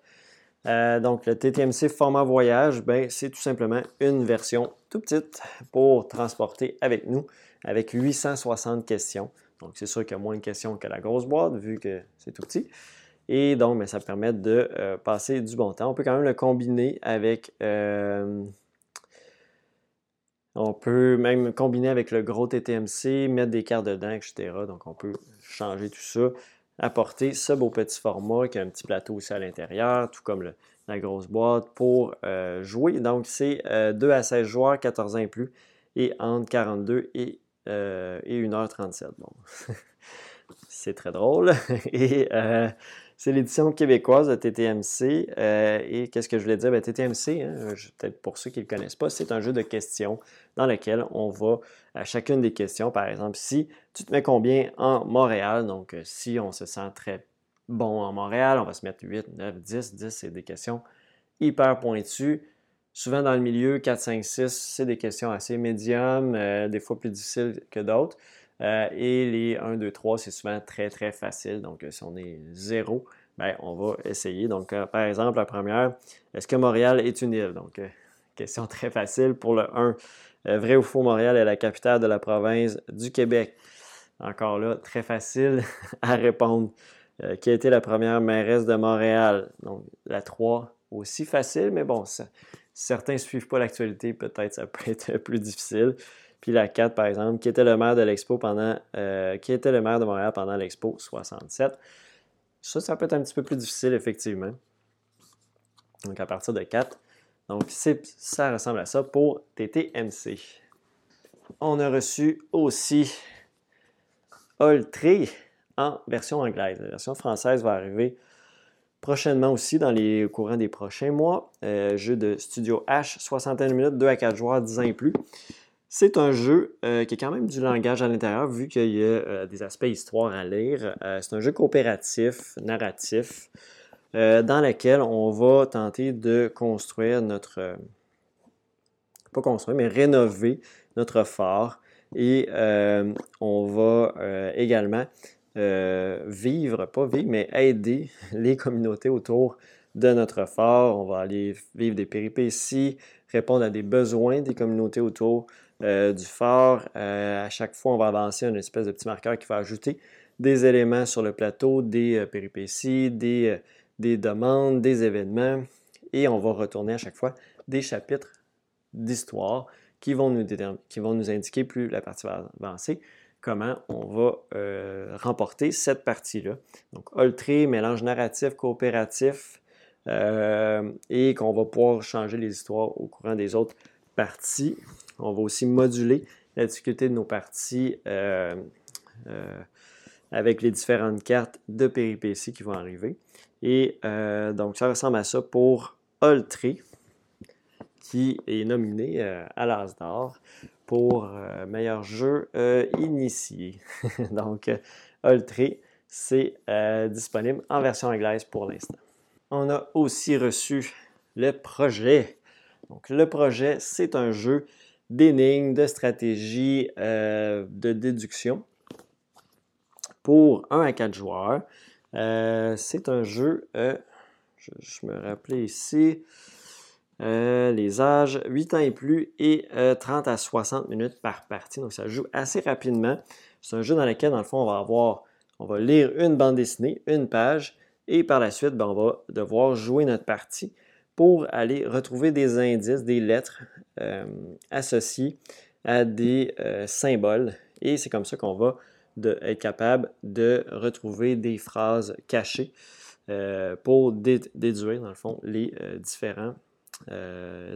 Euh, donc, le TTMC format voyage, ben, c'est tout simplement une version tout petite pour transporter avec nous, avec 860 questions. Donc, c'est sûr qu'il y a moins de questions que la grosse boîte, vu que c'est tout petit. Et donc, ben, ça permet de euh, passer du bon temps. On peut quand même le combiner avec... Euh, on peut même combiner avec le gros TTMC, mettre des cartes dedans, etc. Donc, on peut changer tout ça apporter ce beau petit format qui a un petit plateau aussi à l'intérieur, tout comme la grosse boîte pour euh, jouer. Donc, c'est 2 euh, à 16 joueurs, 14 ans et plus, et entre 42 et, euh, et 1h37. Bon, c'est très drôle. et c'est l'édition québécoise de TTMC. Euh, et qu'est-ce que je voulais dire? Ben, TTMC, hein, peut-être pour ceux qui ne le connaissent pas, c'est un jeu de questions dans lequel on va à chacune des questions, par exemple, si tu te mets combien en Montréal, donc euh, si on se sent très bon en Montréal, on va se mettre 8, 9, 10, 10, c'est des questions hyper pointues. Souvent dans le milieu, 4, 5, 6, c'est des questions assez médium, euh, des fois plus difficiles que d'autres. Euh, et les 1, 2, 3, c'est souvent très, très facile. Donc, euh, si on est 0, ben, on va essayer. Donc, euh, par exemple, la première, est-ce que Montréal est une île? Donc, question très facile pour le 1. vrai ou faux, Montréal est la capitale de la province du Québec? Encore là, très facile à répondre. qui a été la première mairesse de Montréal? Donc, la 3, aussi facile, mais bon, certains ne suivent pas l'actualité, peut-être ça peut être plus difficile. Puis la 4, par exemple, qui était le maire de l'Expo pendant, euh, qui était le maire de Montréal pendant l'Expo 67. Ça, ça peut être un petit peu plus difficile, effectivement. Donc, à partir de 4. Donc, ça ressemble à ça pour TTMC. On a reçu aussi Oltré en version anglaise. La version française va arriver prochainement aussi dans les courants des prochains mois. Euh, jeu de Studio H, 61 minutes, 2 à 4 joueurs, 10 ans et plus. C'est un jeu euh, qui a quand même du langage à l'intérieur, vu qu'il y a euh, des aspects histoire à lire. c'est un jeu coopératif, narratif, dans lequel on va tenter de construire notre... pas construire, mais rénover notre fort. Et on va également euh, vivre, pas vivre, mais aider les communautés autour de notre fort. On va aller vivre des péripéties, répondre à des besoins des communautés autour euh, du fort. Euh, à chaque fois, on va avancer un espèce de petit marqueur qui va ajouter des éléments sur le plateau, des péripéties, des, des demandes, des événements. Et on va retourner à chaque fois des chapitres d'histoire qui, vont nous indiquer plus la partie va avancer comment on va euh, remporter cette partie-là. Donc, Oltré, mélange narratif, coopératif, euh, et qu'on va pouvoir changer les histoires au courant des autres parties. On va aussi moduler la difficulté de nos parties euh, avec les différentes cartes de péripéties qui vont arriver. Et donc, ça ressemble à ça pour Oltré, qui est nominé à l'As d'or pour euh, meilleur jeu euh, initié. Donc, Ultra, c'est euh, disponible en version anglaise pour l'instant. On a aussi reçu le projet. Donc, le projet, c'est un jeu d'énigmes, de stratégie, de déduction pour 1 à 4 joueurs. c'est un jeu, je, je, me rappelais ici, euh, les âges 8 ans et plus et 30 euh, à 60 minutes par partie. Donc ça joue assez rapidement. C'est un jeu dans lequel, dans le fond, on va avoir, on va lire une bande dessinée, une page, et par la suite, ben, on va devoir jouer notre partie pour aller retrouver des indices, des lettres euh, associées à des symboles. Et c'est comme ça qu'on va être capable de retrouver des phrases cachées pour déduire, dans le fond, les différents euh,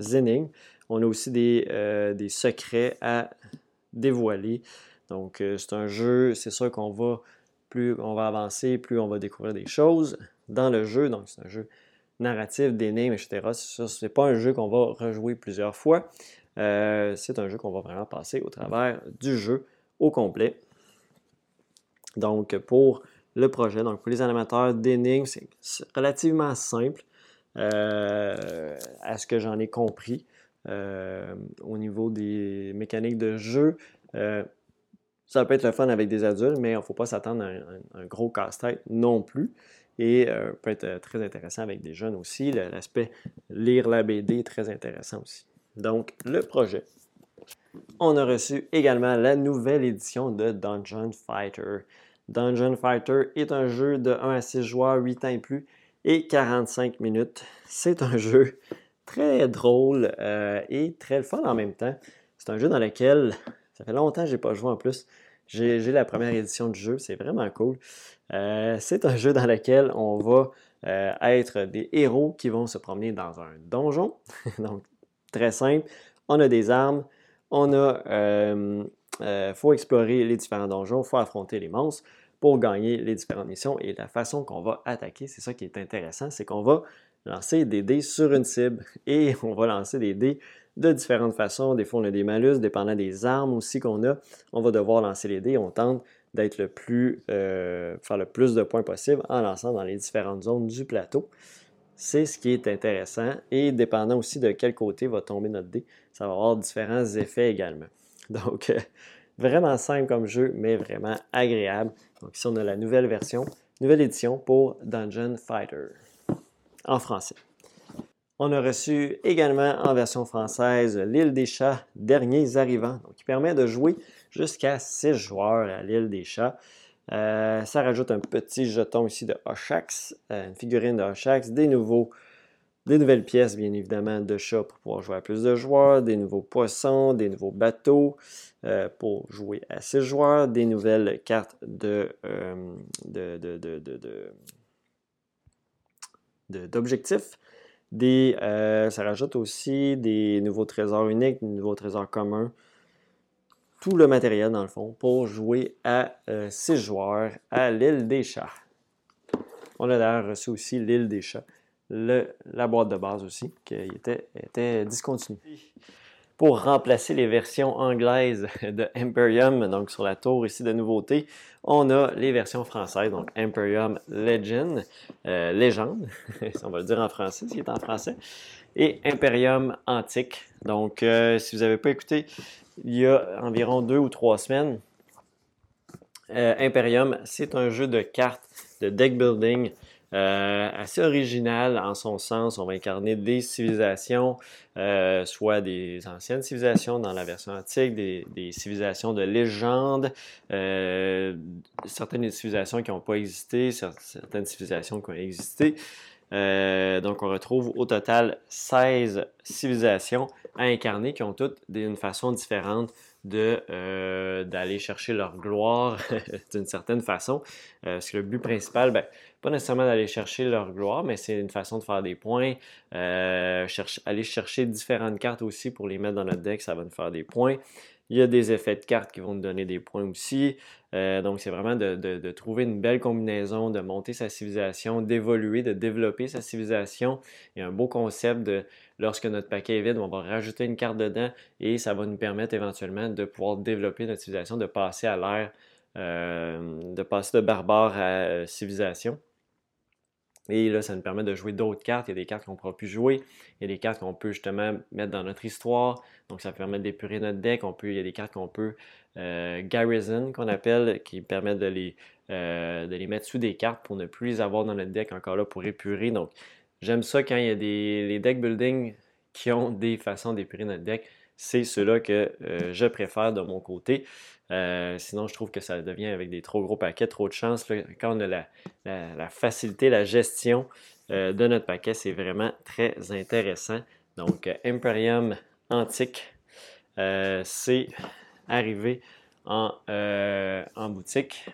On a aussi des, euh, des, secrets à dévoiler. Donc, euh, c'est un jeu, c'est sûr qu'on va, plus on va avancer, plus on va découvrir des choses dans le jeu. Donc, c'est un jeu narratif, d'énigmes, etc. Ce n'est pas un jeu qu'on va rejouer plusieurs fois. Euh, c'est un jeu qu'on va vraiment passer au travers du jeu au complet. Donc, pour le projet, donc pour les animateurs d'énigmes, c'est relativement simple. Euh, à ce que j'en ai compris euh, au niveau des mécaniques de jeu. Ça peut être fun avec des adultes, mais il ne faut pas s'attendre à un, gros casse-tête non plus. Et peut être très intéressant avec des jeunes aussi. L'aspect lire la BD est très intéressant aussi. Donc, le projet. On a reçu également la nouvelle édition de Dungeon Fighter. Dungeon Fighter est un jeu de 1 à 6 joueurs, 8 ans et plus, et 45 minutes. C'est un jeu très drôle euh, et très fun en même temps. C'est un jeu dans lequel ça fait longtemps que je n'ai pas joué en plus. J'ai la première édition du jeu, c'est vraiment cool. Euh, c'est un jeu dans lequel on va euh, être des héros qui vont se promener dans un donjon. Donc, très simple. On a des armes, on a. Il faut explorer les différents donjons, il faut affronter les monstres pour gagner les différentes missions. Et la façon qu'on va attaquer, c'est ça qui est intéressant, c'est qu'on va lancer des dés sur une cible et on va lancer des dés de différentes façons. Des fois, on a des malus, dépendant des armes aussi qu'on a. On va devoir lancer les dés. On tente d'être le plus, euh, faire le plus de points possible en lançant dans les différentes zones du plateau. C'est ce qui est intéressant. Et dépendant aussi de quel côté va tomber notre dé, ça va avoir différents effets également. Donc, euh, Vraiment simple comme jeu, mais vraiment agréable. Donc ici, on a la nouvelle version, nouvelle édition pour Dungeon Fighter en français. On a reçu également en version française l'île des chats, derniers arrivants, qui permet de jouer jusqu'à 6 joueurs à l'île des chats. Euh, ça rajoute un petit jeton ici de Oshax, euh, une figurine de Oshax, des nouveaux des nouvelles pièces, bien évidemment, de chat pour pouvoir jouer à plus de joueurs, des nouveaux poissons, des nouveaux bateaux euh, pour jouer à 6 joueurs, des nouvelles cartes de, d'objectifs. Euh, ça rajoute aussi des nouveaux trésors uniques, des nouveaux trésors communs. tout le matériel dans le fond pour jouer à 6 joueurs à l'île des chats. On a d'ailleurs reçu aussi l'île des chats, la boîte de base aussi, qui était discontinue pour remplacer les versions anglaises de Imperium. Donc sur la tour ici de nouveauté, on a les versions françaises, donc Imperium Legend, euh, légende, on va le dire en français, s'il est en français, et Imperium Antique. Donc euh, si vous n'avez pas écouté, il y a environ deux ou trois semaines, euh, Imperium, c'est un jeu de cartes de deck building euh, assez original en son sens. On va incarner des civilisations, euh, soit des anciennes civilisations dans la version antique, des, civilisations de légende, euh, certaines civilisations qui n'ont pas existé, certaines civilisations qui ont existé. donc, on retrouve au total 16 civilisations à incarner qui ont toutes une façon différente d'aller chercher leur gloire d'une certaine façon. parce que le but principal, ben, pas nécessairement d'aller chercher leur gloire, mais c'est une façon de faire des points. Euh, aller chercher différentes cartes aussi pour les mettre dans notre deck, ça va nous faire des points. Il y a des effets de cartes qui vont nous donner des points aussi. Euh, donc, c'est vraiment de, trouver une belle combinaison, de monter sa civilisation, d'évoluer, de développer sa civilisation. Il y a un beau concept de lorsque notre paquet est vide, on va rajouter une carte dedans et ça va nous permettre éventuellement de pouvoir développer notre civilisation, de passer à l'ère, euh, de passer de barbare à civilisation. Et là, ça nous permet de jouer d'autres cartes. Il y a des cartes qu'on ne pourra plus jouer. Il y a des cartes qu'on peut justement mettre dans notre histoire. Donc, ça permet d'épurer notre deck. On peut, il y a des cartes qu'on peut euh, garrison, qu'on appelle, qui permettent de les, euh, de les mettre sous des cartes pour ne plus les avoir dans notre deck. Encore là, pour épurer. Donc, j'aime ça quand il y a des les deck building qui ont des façons d'épurer notre deck. C'est ceux-là que euh, je préfère de mon côté. Euh, sinon, je trouve que ça devient avec des trop gros paquets, trop de chance. quand on a la, facilité, la gestion euh, de notre paquet, c'est vraiment très intéressant. Donc, euh, Imperium Antique, c'est arrivé en, en, boutique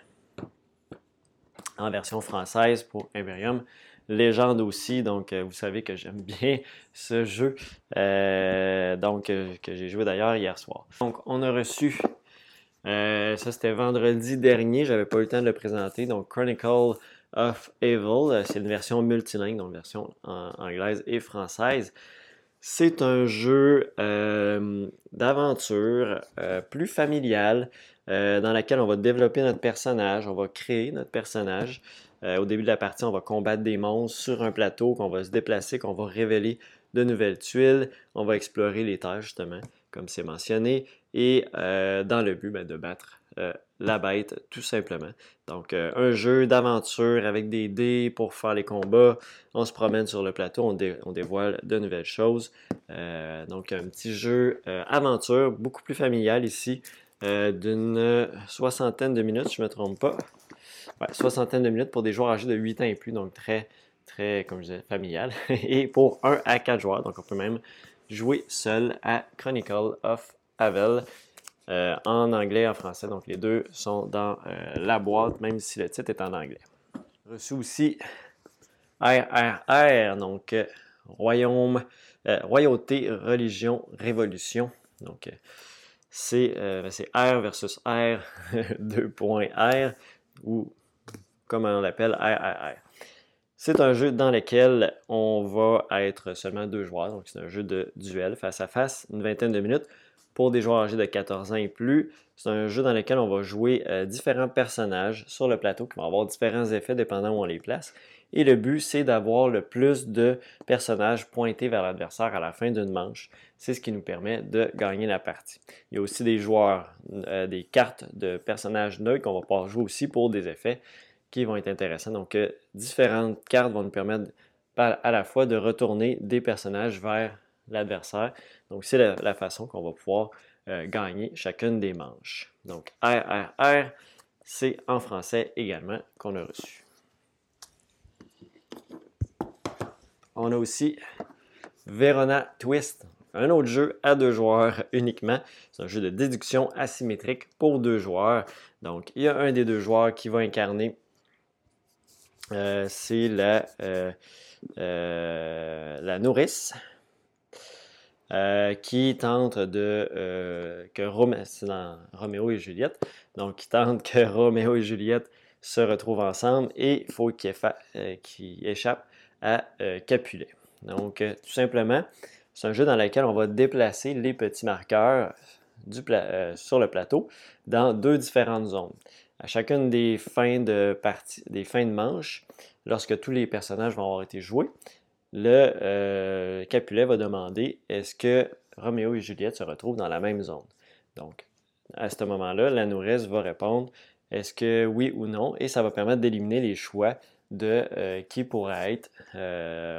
en version française pour Imperium. Légende aussi, donc vous savez que j'aime bien ce jeu, donc que j'ai joué d'ailleurs hier soir. Donc on a reçu euh, ça, c'était vendredi dernier. J'avais pas eu le temps de le présenter. Donc, Chronicle of Evil. Euh, c'est une version multilingue, donc version anglaise et française. C'est un jeu euh, d'aventure plus familial dans lequel on va développer notre personnage, on va créer notre personnage. au début de la partie, on va combattre des monstres sur un plateau, qu'on va se déplacer, qu'on va révéler de nouvelles tuiles. On va explorer les terres, justement, comme c'est mentionné et euh, dans le but ben, de battre euh, la bête, tout simplement. Donc, euh, un jeu d'aventure avec des dés pour faire les combats. On se promène sur le plateau, on, dévoile de nouvelles choses. donc, un petit jeu aventure, beaucoup plus familial ici, d'une soixantaine de minutes, je ne me trompe pas. Soixantaine de minutes pour des joueurs âgés de 8 ans et plus, donc très, très, comme je disais, familial. et pour 1 à 4 joueurs, donc on peut même jouer seul à Chronicle of Havel. Euh, en anglais et en français. Donc, les deux sont dans euh, la boîte, même si le titre est en anglais. Reçu aussi RRR, donc euh, Royaume, Royauté, Religion, Révolution. Donc, c'est R versus R, 2.R, ou comme on l'appelle, RRR. C'est un jeu dans lequel on va être seulement deux joueurs, donc c'est un jeu de duel face à face, une vingtaine de minutes pour des joueurs âgés de 14 ans et plus. C'est un jeu dans lequel on va jouer euh, différents personnages sur le plateau qui vont avoir différents effets dépendant où on les place. Et le but, c'est d'avoir le plus de personnages pointés vers l'adversaire à la fin d'une manche. C'est ce qui nous permet de gagner la partie. Il y a aussi des joueurs, euh, des cartes de personnages neutres qu'on va pouvoir jouer aussi pour des effets qui vont être intéressants. Donc, euh, différentes cartes vont nous permettre à la fois de retourner des personnages vers l'adversaire. Donc, c'est la, façon qu'on va pouvoir euh, gagner chacune des manches. Donc, RRR, c'est en français également qu'on a reçu. On a aussi Verona Twist, un autre jeu à deux joueurs uniquement. C'est un jeu de déduction asymétrique pour deux joueurs. Donc, il y a un des deux joueurs qui va incarner, euh, c'est la, euh, la nourrice qui tente de que Roméo et Juliette, donc qui tente que Roméo et Juliette se retrouvent ensemble et faut qu'il échappe à Capulet. Donc, tout simplement, c'est un jeu dans lequel on va déplacer les petits marqueurs euh, sur le plateau dans deux différentes zones. À chacune des fins de manche, lorsque tous les personnages vont avoir été joués, le euh, Capulet va demander est-ce que Roméo et Juliette se retrouvent dans la même zone? Donc, à ce moment-là, la nourrice va répondre est-ce que oui ou non, et ça va permettre d'éliminer les choix de euh, qui pourrait être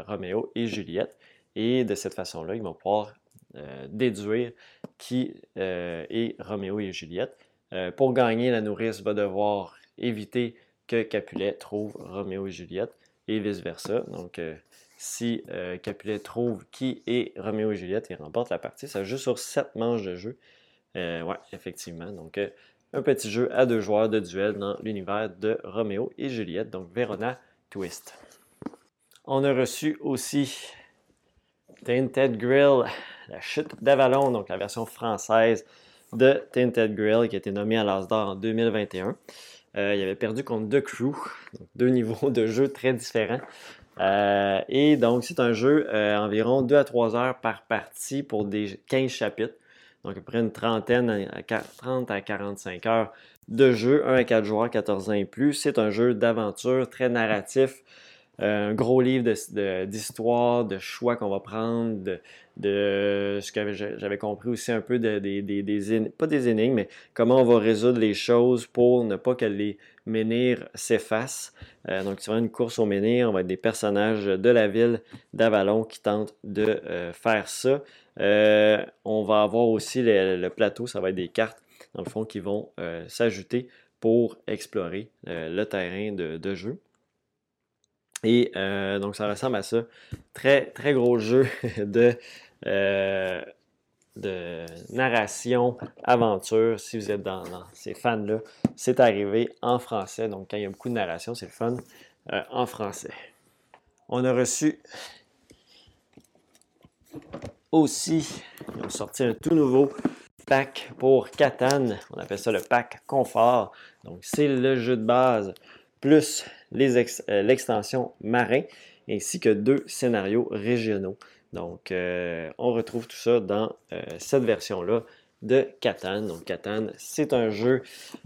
Roméo et Juliette. Et de cette façon-là, ils vont pouvoir euh, déduire qui euh, est Roméo et Juliette. Euh, pour gagner, la nourrice va devoir éviter que Capulet trouve Roméo et Juliette et vice-versa. Donc, si Capulet trouve qui est Roméo et Juliette, il remporte la partie. Ça joue sur sept manches de jeu. ouais, effectivement. Donc, un petit jeu à deux joueurs de duel dans l'univers de Roméo et Juliette, donc Verona Twist. On a reçu aussi Tinted Grill, la chute d'Avalon, donc la version française de Tinted Grill qui a été nommée à l'Asdor en 2021. Euh, il avait perdu contre The Crew, donc deux niveaux de jeu très différents. Euh, et donc, c'est un jeu euh, environ 2 à 3 heures par partie pour des 15 chapitres. Donc, à peu près une trentaine, à 30 à 45 heures de jeu, 1 à 4 joueurs, 14 ans et plus. C'est un jeu d'aventure très narratif, un gros livre d'histoire, de, choix qu'on va prendre, de, ce que j'avais compris aussi un peu de, des, pas des énigmes, mais comment on va résoudre les choses pour ne pas que les menhirs s'effacent. Euh, donc, c'est vraiment une course aux menhirs. On va être des personnages de la ville d'Avalon qui tentent de euh, faire ça. Euh, on va avoir aussi le, plateau, ça va être des cartes, dans le fond, qui vont s'ajouter pour explorer le terrain de jeu. Et euh, donc, ça ressemble à ça. Très, très gros jeu de, euh, de narration, aventure. Si vous êtes dans, ces fans-là, c'est arrivé en français. Donc, quand il y a beaucoup de narration, c'est le fun euh, en français. On a reçu aussi, ils ont sorti un tout nouveau pack pour Catan. On appelle ça le pack confort. Donc, c'est le jeu de base plus euh, l'extension marin, ainsi que deux scénarios régionaux. Donc, euh, on retrouve tout ça dans euh, cette version-là de Catan. Donc, Catan, c'est un jeu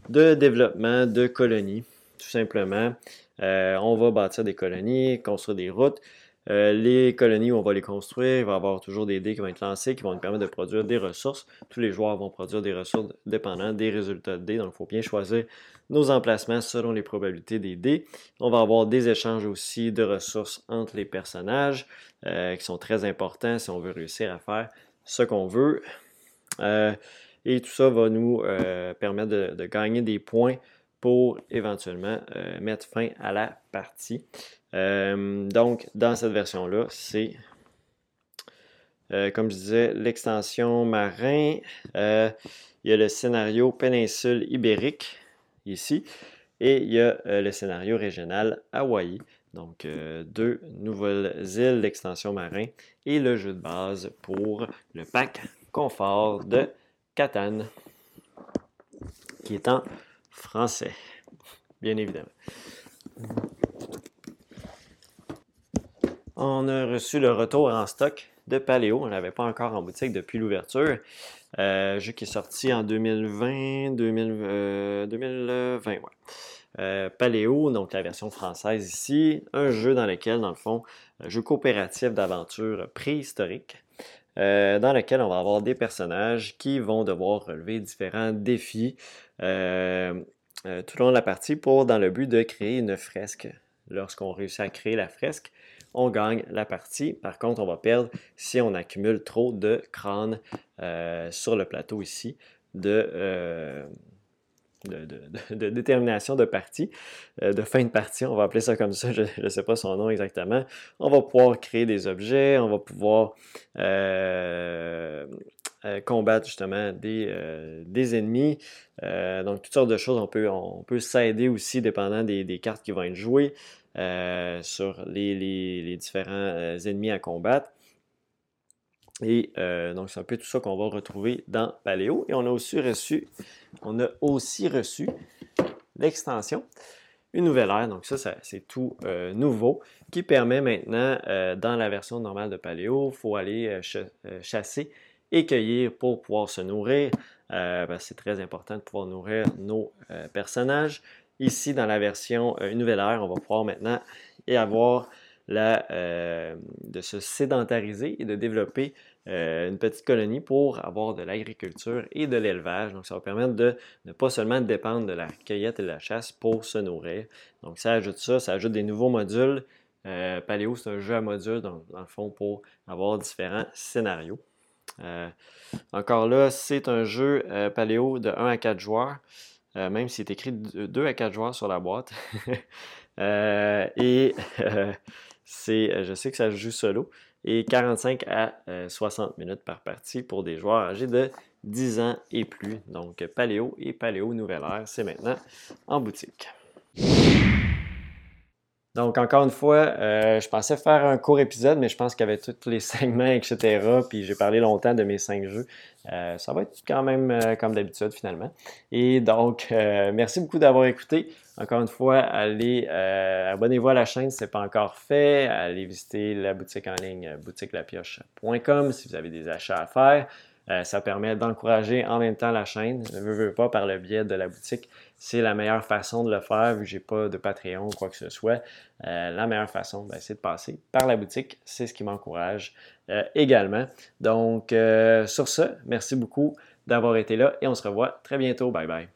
de développement de colonies, tout simplement. on va bâtir des colonies, construire des routes. les colonies, on va les construire, il va y avoir toujours des dés qui vont être lancés, qui vont nous permettre de produire des ressources. Tous les joueurs vont produire des ressources dépendant des résultats de dés. Donc, il faut bien choisir nos emplacements selon les probabilités des dés. On va avoir des échanges aussi de ressources entre les personnages euh, qui sont très importants si on veut réussir à faire ce qu'on veut. Euh, et tout ça va nous euh, permettre de, gagner des points pour éventuellement mettre fin à la partie. donc, dans cette version-là, c'est, comme je disais, l'extension marin. il y a le scénario péninsule ibérique ici. Et il y a euh, le scénario régional Hawaï. Donc, euh, deux nouvelles îles d'extension marin et le jeu de base pour le pack confort de Catan, qui est en français, bien évidemment. On a reçu le retour en stock de Paléo. On ne l'avait pas encore en boutique depuis l'ouverture. Euh, jeu qui est sorti en 2020, 2020, ouais. Euh, Paléo, donc la version française ici, un jeu dans lequel, dans le fond, un jeu coopératif d'aventure préhistorique, euh, dans lequel on va avoir des personnages qui vont devoir relever différents défis tout au long de la partie pour, dans le but de créer une fresque. Lorsqu'on réussit à créer la fresque, on gagne la partie. Par contre, on va perdre si on accumule trop de crânes euh, sur le plateau ici euh, de, de, détermination de partie, euh, de fin de partie, on va appeler ça comme ça, je ne sais pas son nom exactement. On va pouvoir créer des objets, on va pouvoir combattre justement des, des ennemis. donc, toutes sortes de choses. On peut, on peut s'aider aussi dépendant des, cartes qui vont être jouées. Euh, sur les, différents euh, ennemis à combattre. Et donc, c'est un peu tout ça qu'on va retrouver dans Paléo. Et on a aussi reçu, on a aussi reçu l'extension une nouvelle ère. Donc ça, c'est tout euh, nouveau qui permet maintenant, euh, dans la version normale de Paléo, il faut aller euh, chasser et cueillir pour pouvoir se nourrir. c'est très important de pouvoir nourrir nos personnages. Ici, dans la version une nouvelle ère, on va pouvoir maintenant y avoir la, de se sédentariser et de développer euh, une petite colonie pour avoir de l'agriculture et de l'élevage. Donc, ça va permettre de ne pas seulement dépendre de la cueillette et de la chasse pour se nourrir. Donc, ça ajoute ça, ça ajoute des nouveaux modules. Euh, Paléo, c'est un jeu à modules, dans le fond, pour avoir différents scénarios. Euh, encore là, c'est un jeu Paléo de 1 à 4 joueurs, même s'il est écrit de 2 à 4 joueurs sur la boîte. et c'est, je sais que ça joue solo et 45 à 60 euh, minutes par partie pour des joueurs âgés de 10 ans et plus. Donc Paléo et Paléo Nouvelle Ère, c'est maintenant en boutique. Donc, encore une fois, euh, je pensais faire un court épisode, mais je pense qu'avec tous les segments, etc., puis j'ai parlé longtemps de mes cinq jeux, euh, ça va être quand même comme d'habitude finalement. Et donc, merci beaucoup d'avoir écouté. Encore une fois, allez, euh, abonnez-vous à la chaîne si ce n'est pas encore fait. Allez visiter la boutique en ligne euh, boutiquelapioche.com si vous avez des achats à faire. Euh, ça permet d'encourager en même temps la chaîne. Ne veux, veux pas par le biais de la boutique. C'est la meilleure façon de le faire vu que j'ai pas de Patreon ou quoi que ce soit. la meilleure façon, ben, c'est de passer par la boutique. C'est ce qui m'encourage également. Donc, sur ce, merci beaucoup d'avoir été là et on se revoit très bientôt. Bye bye.